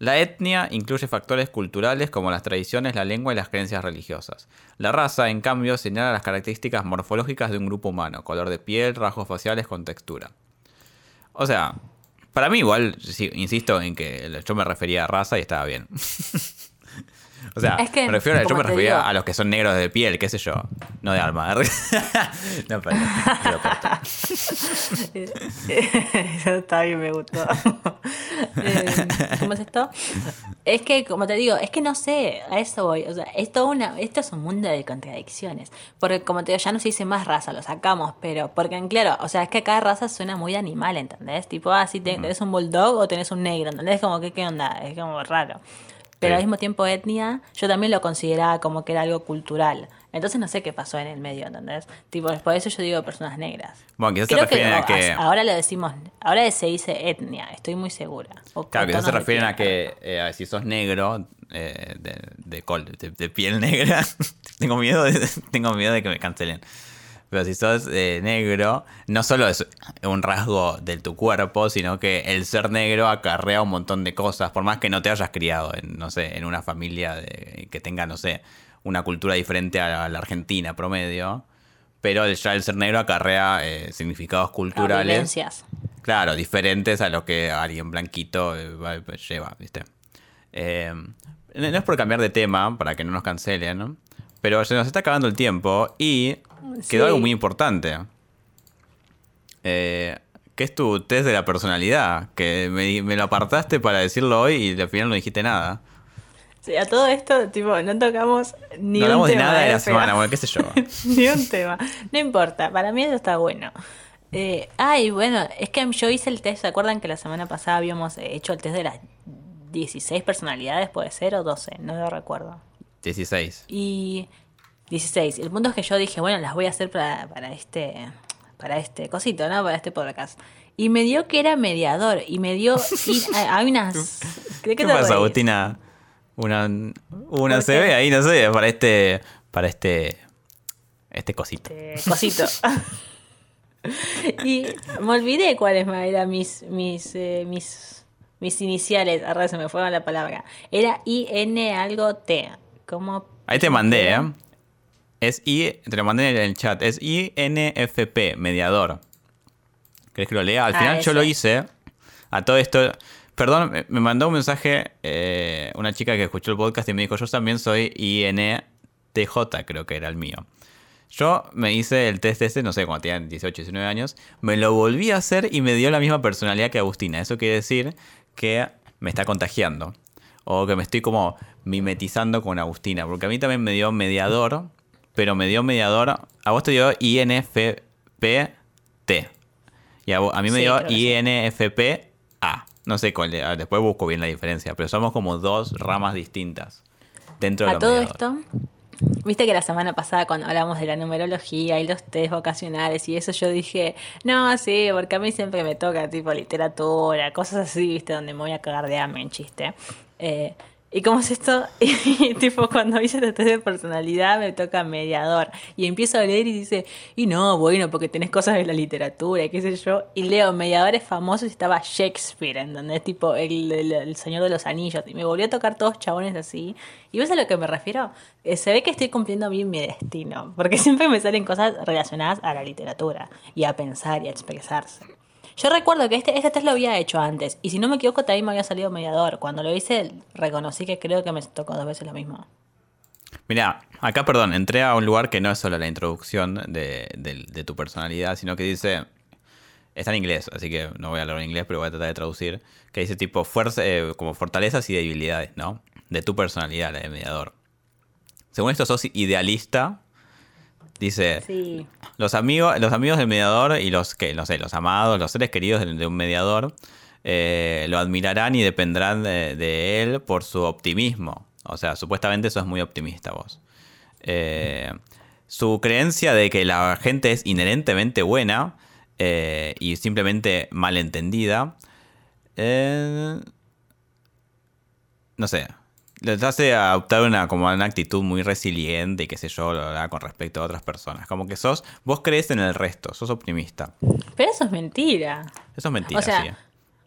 La etnia incluye factores culturales como las tradiciones, la lengua y las creencias religiosas. La raza, en cambio, señala las características morfológicas de un grupo humano, color de piel, rasgos faciales con textura. O sea, para mí igual, insisto en que yo me refería a raza y estaba bien. o sea, Es que, me refiero, yo como me refería digo- a los que son negros de piel, qué sé yo, no de alma. no, pero. Eso está bien, me gustó. Eh, ¿Cómo es esto? Es que, como te digo, es que no sé, a eso voy. O sea, es todo una, esto es un mundo de contradicciones. Porque, como te digo, ya no se dice más raza, lo sacamos, pero, porque, claro, o sea, es que cada raza suena muy animal, ¿entendés? Tipo, ah, si te- tenés un bulldog o tenés un negro, ¿entendés? Como que, ¿qué onda? Es como raro. Pero Sí. al mismo tiempo etnia, yo también lo consideraba como que era algo cultural. Entonces no sé qué pasó en el medio, ¿entendés? Tipo, por eso yo digo personas negras. Bueno, quizás se Creo que, refieren a o- que. ahora le decimos, ahora se dice etnia, estoy muy segura. O Claro, quizás se refieren a que eh, si sos negro, eh, de, de, col- de- de piel negra, tengo miedo de, tengo miedo de que me cancelen. Pero si sos eh, negro, no solo es un rasgo de tu cuerpo, sino que el ser negro acarrea un montón de cosas, por más que no te hayas criado en, no sé, en una familia de- que tenga, no sé, una cultura diferente a la Argentina promedio. Pero el- ya el ser negro acarrea eh, significados culturales. Claro, diferentes a lo que alguien blanquito eh, va- lleva, ¿viste? Eh, no es por cambiar de tema, para que no nos cancelen, ¿no? Pero se nos está acabando el tiempo y quedó Sí. algo muy importante. Eh, que es tu test de la personalidad, que me, me lo apartaste para decirlo hoy y al final no dijiste nada. Sí, a todo esto, tipo, no tocamos ni no un hablamos de nada de ¿eh? la Pero- semana, bueno, qué sé yo. ni un tema. No importa, para mí eso está bueno. Eh, ay, bueno, es que yo hice el test, ¿se acuerdan que la semana pasada habíamos hecho el test de las 16 personalidades, puede ser, o 12? No lo recuerdo. 16. Y 16. El punto es que yo dije, bueno, las voy a hacer para, para este para este cosito, ¿no? Para este podcast. Y me dio que era mediador. Y me dio. Y hay unas. ¿De ¿Qué te pasa? Agustina? Una, una ¿Por se qué? ve ahí, no sé, para este. Para este. Este cosito. Este, cosito. y me olvidé cuáles eran mis mis eh, mis mis iniciales. Ahora se me fue la palabra. Era IN algo T. ¿Cómo? Ahí te mandé, ¿eh? Es I, te lo mandé en el chat. Es INFP, mediador. ¿Querés que lo lea? Al Ah, final yo lo hice. A todo esto. Perdón, me- mandó un mensaje eh, una chica que escuchó el podcast y me dijo: Yo también soy INTJ, creo que era el mío. Yo me hice el test ese, no sé, cuando tenía 18, 19 años. Me lo volví a hacer y me dio la misma personalidad que Agustina. Eso quiere decir que me está contagiando. O que me estoy como mimetizando con Agustina. Porque a mí también me dio mediador. Pero me dio mediador. A vos te dio INFPT. Y a, vos- a mí me Sí, dio. INFPA. No sé cuál. de- Después busco bien la diferencia. Pero somos como dos ramas distintas. Dentro de A todo esto, viste que la semana pasada cuando hablamos de la numerología y los test vocacionales y eso yo dije, no, sí, porque a mí siempre me toca tipo literatura, cosas así, viste, donde me voy a cagar de hambre en chiste. Eh, y cómo es esto, y tipo cuando hice el test de personalidad me toca mediador y empiezo a leer y dice, y no, bueno, porque tenés cosas de la literatura, y qué sé yo, y leo mediadores famosos y estaba Shakespeare, en donde es tipo el, el- el Señor de los Anillos, y me volvió a tocar todos chabones así. ¿Y ves a lo que me refiero? Eh, se ve que estoy cumpliendo bien mi destino, porque siempre me salen cosas relacionadas a la literatura, y a pensar y a expresarse. Yo recuerdo que este, este test lo había hecho antes, y si no me equivoco también me había salido mediador. Cuando lo hice, reconocí que creo que me tocó dos veces lo mismo. Mira, acá, perdón, entré a un lugar que no es solo la introducción de, de- de tu personalidad, sino que dice. Está en inglés, así que no voy a hablar en inglés, pero voy a tratar de traducir. Que dice tipo fuerza, eh, como fortalezas y debilidades, ¿no? De tu personalidad, la de mediador. Según esto, sos idealista. Dice. Sí. Los amigos, los amigos del mediador y los que, no sé, los amados, los seres queridos de, de un mediador, eh, lo admirarán y dependerán de, de él por su optimismo. O sea, supuestamente sos muy optimista vos. Eh, su creencia de que la gente es inherentemente buena eh, y simplemente malentendida. no sé. Les hace adoptar una, como una actitud muy resiliente y qué sé yo, verdad, con respecto a otras personas. Como que sos, vos crees en el resto, sos optimista. Pero eso es mentira. Eso es mentira, O sea, sí.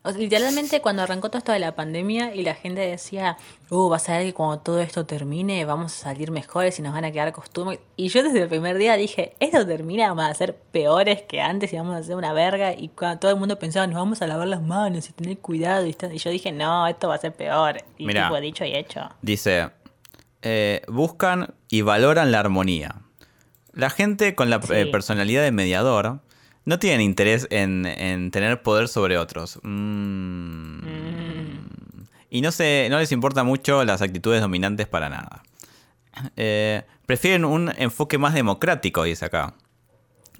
O sea, literalmente cuando arrancó todo esto de la pandemia y la gente decía, uh, vas a ver que cuando todo esto termine vamos a salir mejores y nos van a quedar costumbres. Y yo desde el primer día dije, esto termina, vamos a ser peores que antes y vamos a hacer una verga. Y cuando todo el mundo pensaba, nos vamos a lavar las manos y tener cuidado. Y, yo dije, no, esto va a ser peor. Y Mirá. tipo, dicho y hecho. Dice, eh, buscan y valoran la armonía. La gente con la Sí. eh, personalidad de mediador no tienen interés en, en tener poder sobre otros. Mm. Y no, se, no les importa mucho las actitudes dominantes para nada. Eh, prefieren un enfoque más democrático, dice acá.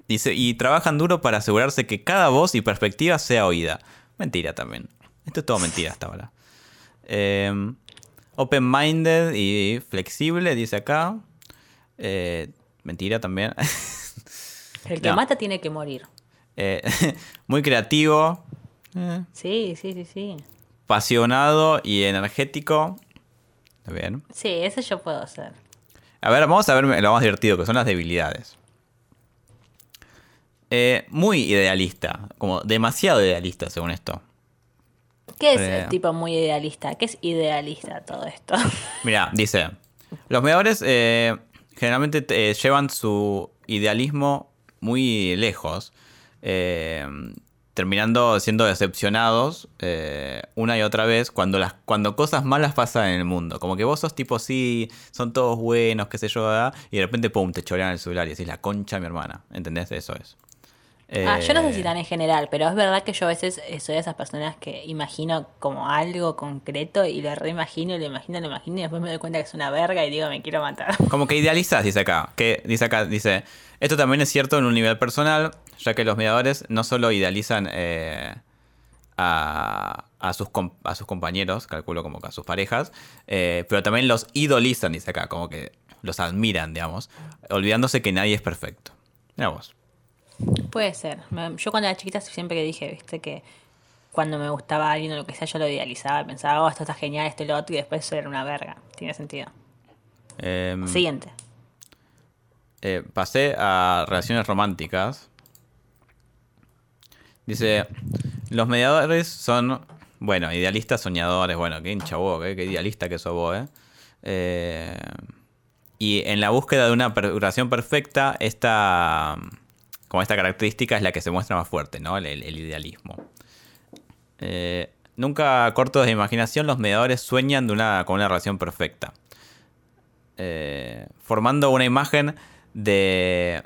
Dice, y trabajan duro para asegurarse que cada voz y perspectiva sea oída. Mentira también. Esto es todo mentira hasta ahora. Eh, Open-minded y flexible, dice acá. Eh, mentira también. El que No. mata tiene que morir. Eh, muy creativo, eh, Sí, sí, sí, sí. apasionado y energético. Está bien. Sí, eso yo puedo hacer. A ver, vamos a ver lo más divertido, que son las debilidades. Eh, muy idealista, como demasiado idealista según esto. ¿Qué es el tipo muy idealista? ¿Qué es idealista todo esto? Mira, dice, los mediadores eh, generalmente te- eh, llevan su idealismo muy lejos, eh, terminando siendo decepcionados eh, una y otra vez cuando, las, cuando cosas malas pasan en el mundo. Como que vos sos tipo, sí, son todos buenos, qué sé yo, y de repente, pum, te chorean el celular y decís, la concha mi hermana. ¿Entendés? Eso es. Ah, yo no sé si Eh, tan en general, pero es verdad que yo a veces eh, soy de esas personas que imagino como algo concreto y lo reimagino, lo imagino, lo imagino y después me doy cuenta que es una verga y digo, me quiero matar. Como que idealizas, dice acá. Que dice acá, dice. Esto también es cierto en un nivel personal, ya que los mediadores no solo idealizan eh, a, a sus, a sus compañeros, calculo como que a sus parejas, eh, pero también los idolizan, dice acá, como que los admiran, digamos, olvidándose que nadie es perfecto. Mira vos. Puede ser. Yo cuando era chiquita siempre que dije, viste, que cuando me gustaba alguien o lo que sea, yo lo idealizaba, pensaba, oh, esto está genial, esto y lo otro, y después eso era una verga. Tiene sentido. Em, Siguiente. eh, pasé a relaciones románticas. Dice, los mediadores son, bueno, idealistas, soñadores, bueno, qué hincha vos, eh, qué idealista que sos vos, eh. Eh, y en la búsqueda de una relación perfecta, esta, como esta característica es la que se muestra más fuerte, ¿no? El, idealismo. Eh, nunca cortos de imaginación, los mediadores sueñan con una relación perfecta eh, formando una imagen de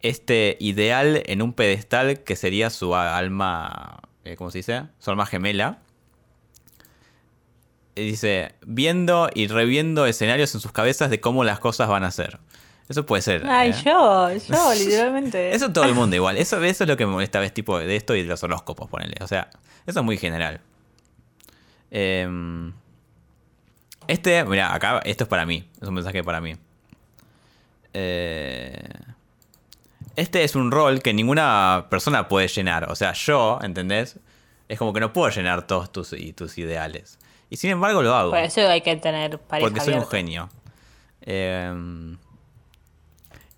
este ideal en un pedestal que sería su alma, eh, ¿cómo se dice? Su alma gemela. Y dice, viendo y reviendo escenarios en sus cabezas de cómo las cosas van a ser. Eso puede ser. Ay, ¿eh? yo, yo, literalmente. Eso todo el mundo igual. Eso, eso es lo que me molesta ves tipo de esto y de los horóscopos, ponele. O sea, eso es muy general. Em, este, mira, acá esto es para mí. Es un mensaje para mí. Eh, este es un rol que ninguna persona puede llenar. O sea, yo, ¿entendés? Es como que no puedo llenar todos tus, y tus ideales. Y sin embargo lo hago. Por eso hay que tener pareja Porque soy un genio. Eh,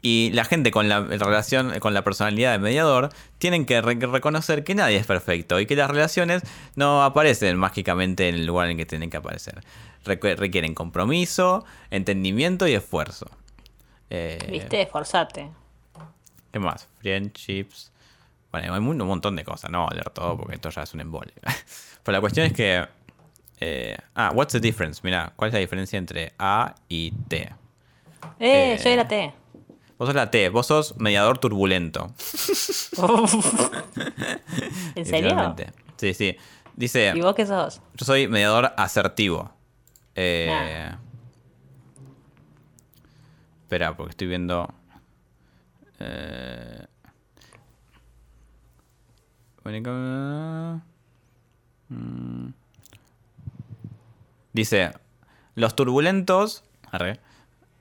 y la gente con la relación, con la personalidad de mediador, tienen que re- reconocer que nadie es perfecto y que las relaciones no aparecen mágicamente en el lugar en el que tienen que aparecer. Requ- requieren compromiso, entendimiento y esfuerzo. Eh, ¿Viste? Esforzate. ¿Qué más? Friendships. Bueno, hay un un montón de cosas. No voy a leer todo porque esto ya es un embole. Pero la cuestión es que. eh, ah, what's the difference? Mira, ¿cuál es la diferencia entre A y T? Eh, Eh, soy la T. Vos sos la T, vos sos mediador turbulento. ¿En serio? Sí, sí. Dice, ¿Y vos qué sos? yo soy mediador asertivo. Eh, Ah. Espera, porque estoy viendo. Eh, Mm. Dice, los turbulentos arre,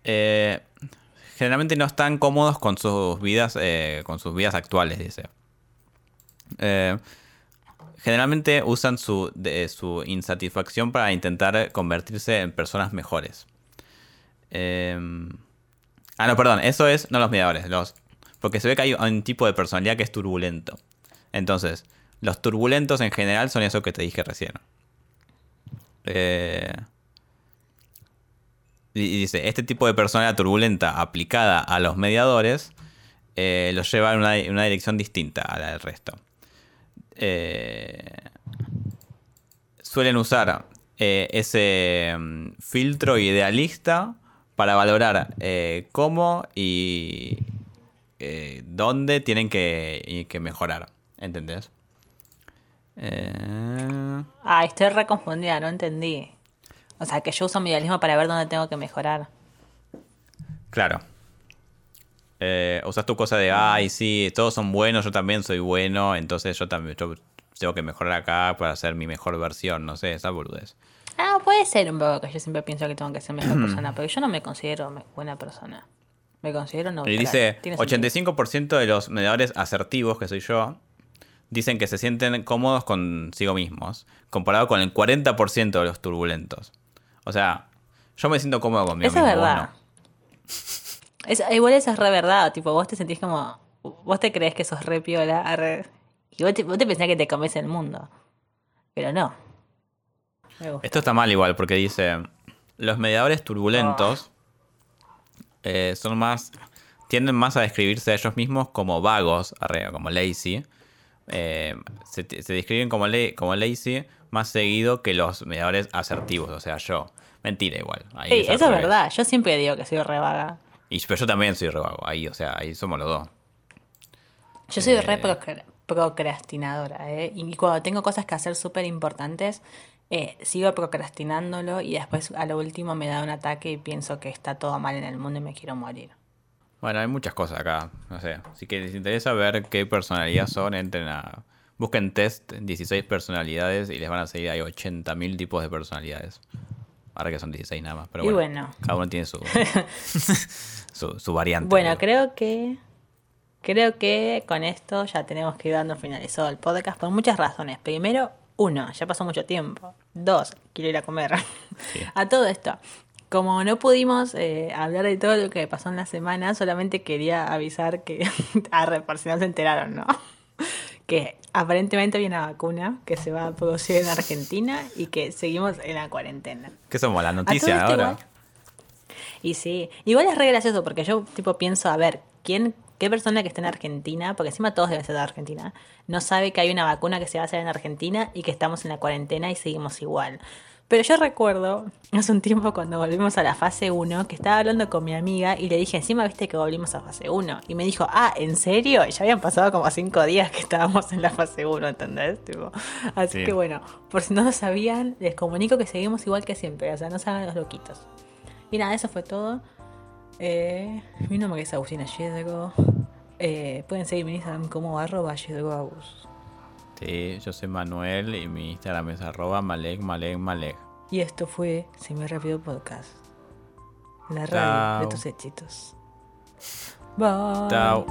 eh, generalmente no están cómodos con sus vidas, eh, con sus vidas actuales, dice. Eh, generalmente usan su, insatisfacción para intentar convertirse en personas mejores. Eh, ah, no, perdón, eso es, no los mediadores, los, porque se ve que hay un tipo de personalidad que es turbulento. Entonces, los turbulentos en general son eso que te dije recién. Eh, y dice, este tipo de personalidad turbulenta aplicada a los mediadores eh, los lleva en una, dirección distinta a la del resto. Eh, suelen usar eh, ese mm, filtro idealista para valorar cómo y dónde tienen que, que mejorar. ¿Entendés? Ay, estoy reconfundida, no entendí. O sea, que yo uso mi idealismo para ver dónde tengo que mejorar. claro. Eh, usas tu cosa de, ay, sí, todos son buenos, yo también soy bueno, entonces yo también yo tengo que mejorar acá para ser mi mejor versión, no sé, esa boludez. Ah, puede ser un poco que yo siempre pienso que tengo que ser mejor persona, pero yo no me considero buena persona. Me considero neutral. Y dice, Tiene sentido. 85% de los mediadores asertivos, que soy yo, dicen que se sienten cómodos consigo mismos, comparado con el 40% de los turbulentos. O sea, yo me siento cómodo conmigo Eso es mismo. vos verdad. Es- igual eso es re verdad. Tipo, vos te sentís como. Vos te crees que sos re piola. y vos te, vos te pensás que te comes el mundo. Pero no. Me no. gusta. Esto está mal igual, porque dice, los mediadores turbulentos eh, son más, tienden más a describirse a ellos mismos como vagos, arre, como lazy. Eh, se, se describen como, le- como lazy más seguido que los mediadores asertivos, o sea, yo. Mentira igual. ahí Ey, es al eso es verdad. Yo siempre digo que soy re vaga. Y, pero yo también soy re vago, ahí, o sea, ahí somos los dos. Yo soy Eh. re procra- procrastinadora, ¿eh? Y cuando tengo cosas que hacer súper importantes, eh, sigo procrastinándolo y después a lo último me da un ataque y pienso que está todo mal en el mundo y me quiero morir. Bueno, hay muchas cosas acá, no sé. Si que les interesa ver qué personalidad son, entren a... Busquen test 16 personalidades y les van a salir hay 80.000 tipos de personalidades. Ahora que son 16 nada más, pero Y bueno, bueno. cada uno tiene su, su, su variante. Bueno, ¿no? creo que creo que con esto ya tenemos que ir dando finalizado el podcast por muchas razones. Primero, uno, ya pasó mucho tiempo. Dos, quiero ir a comer. Sí. A todo esto, como no pudimos eh, hablar de todo lo que pasó en la semana, solamente quería avisar que, arre, por si no se enteraron, ¿no? Que aparentemente hay una vacuna que se va a producir en Argentina y que seguimos en la cuarentena. ¿Qué somos? ¿La noticia ahora? igual- Y sí, igual es re gracioso porque yo tipo pienso, a ver, ¿quién, qué persona que está en Argentina, porque encima todos deben ser de Argentina, no sabe que hay una vacuna que se va a hacer en Argentina y que estamos en la cuarentena y seguimos igual? Pero yo recuerdo hace un tiempo cuando volvimos a la fase 1 que estaba hablando con mi amiga y le dije, encima viste que volvimos a fase 1. Y me dijo, ah, ¿en serio? Y ya habían pasado como 5 días que estábamos en la fase 1, ¿entendés? Tipo, así Sí. que bueno, por si no lo sabían, les comunico que seguimos igual que siempre, o sea, no se hagan los loquitos. Y nada, eso fue todo. Eh, mi nombre es Agustina Yedro. Eh, pueden seguir mi Instagram como arroba yedroagus. Sí, yo soy Manuel y mi Instagram es arroba malek, malek, malek. Y esto fue Semi Rápido Podcast. La radio de tus éxitos. Bye. Chao.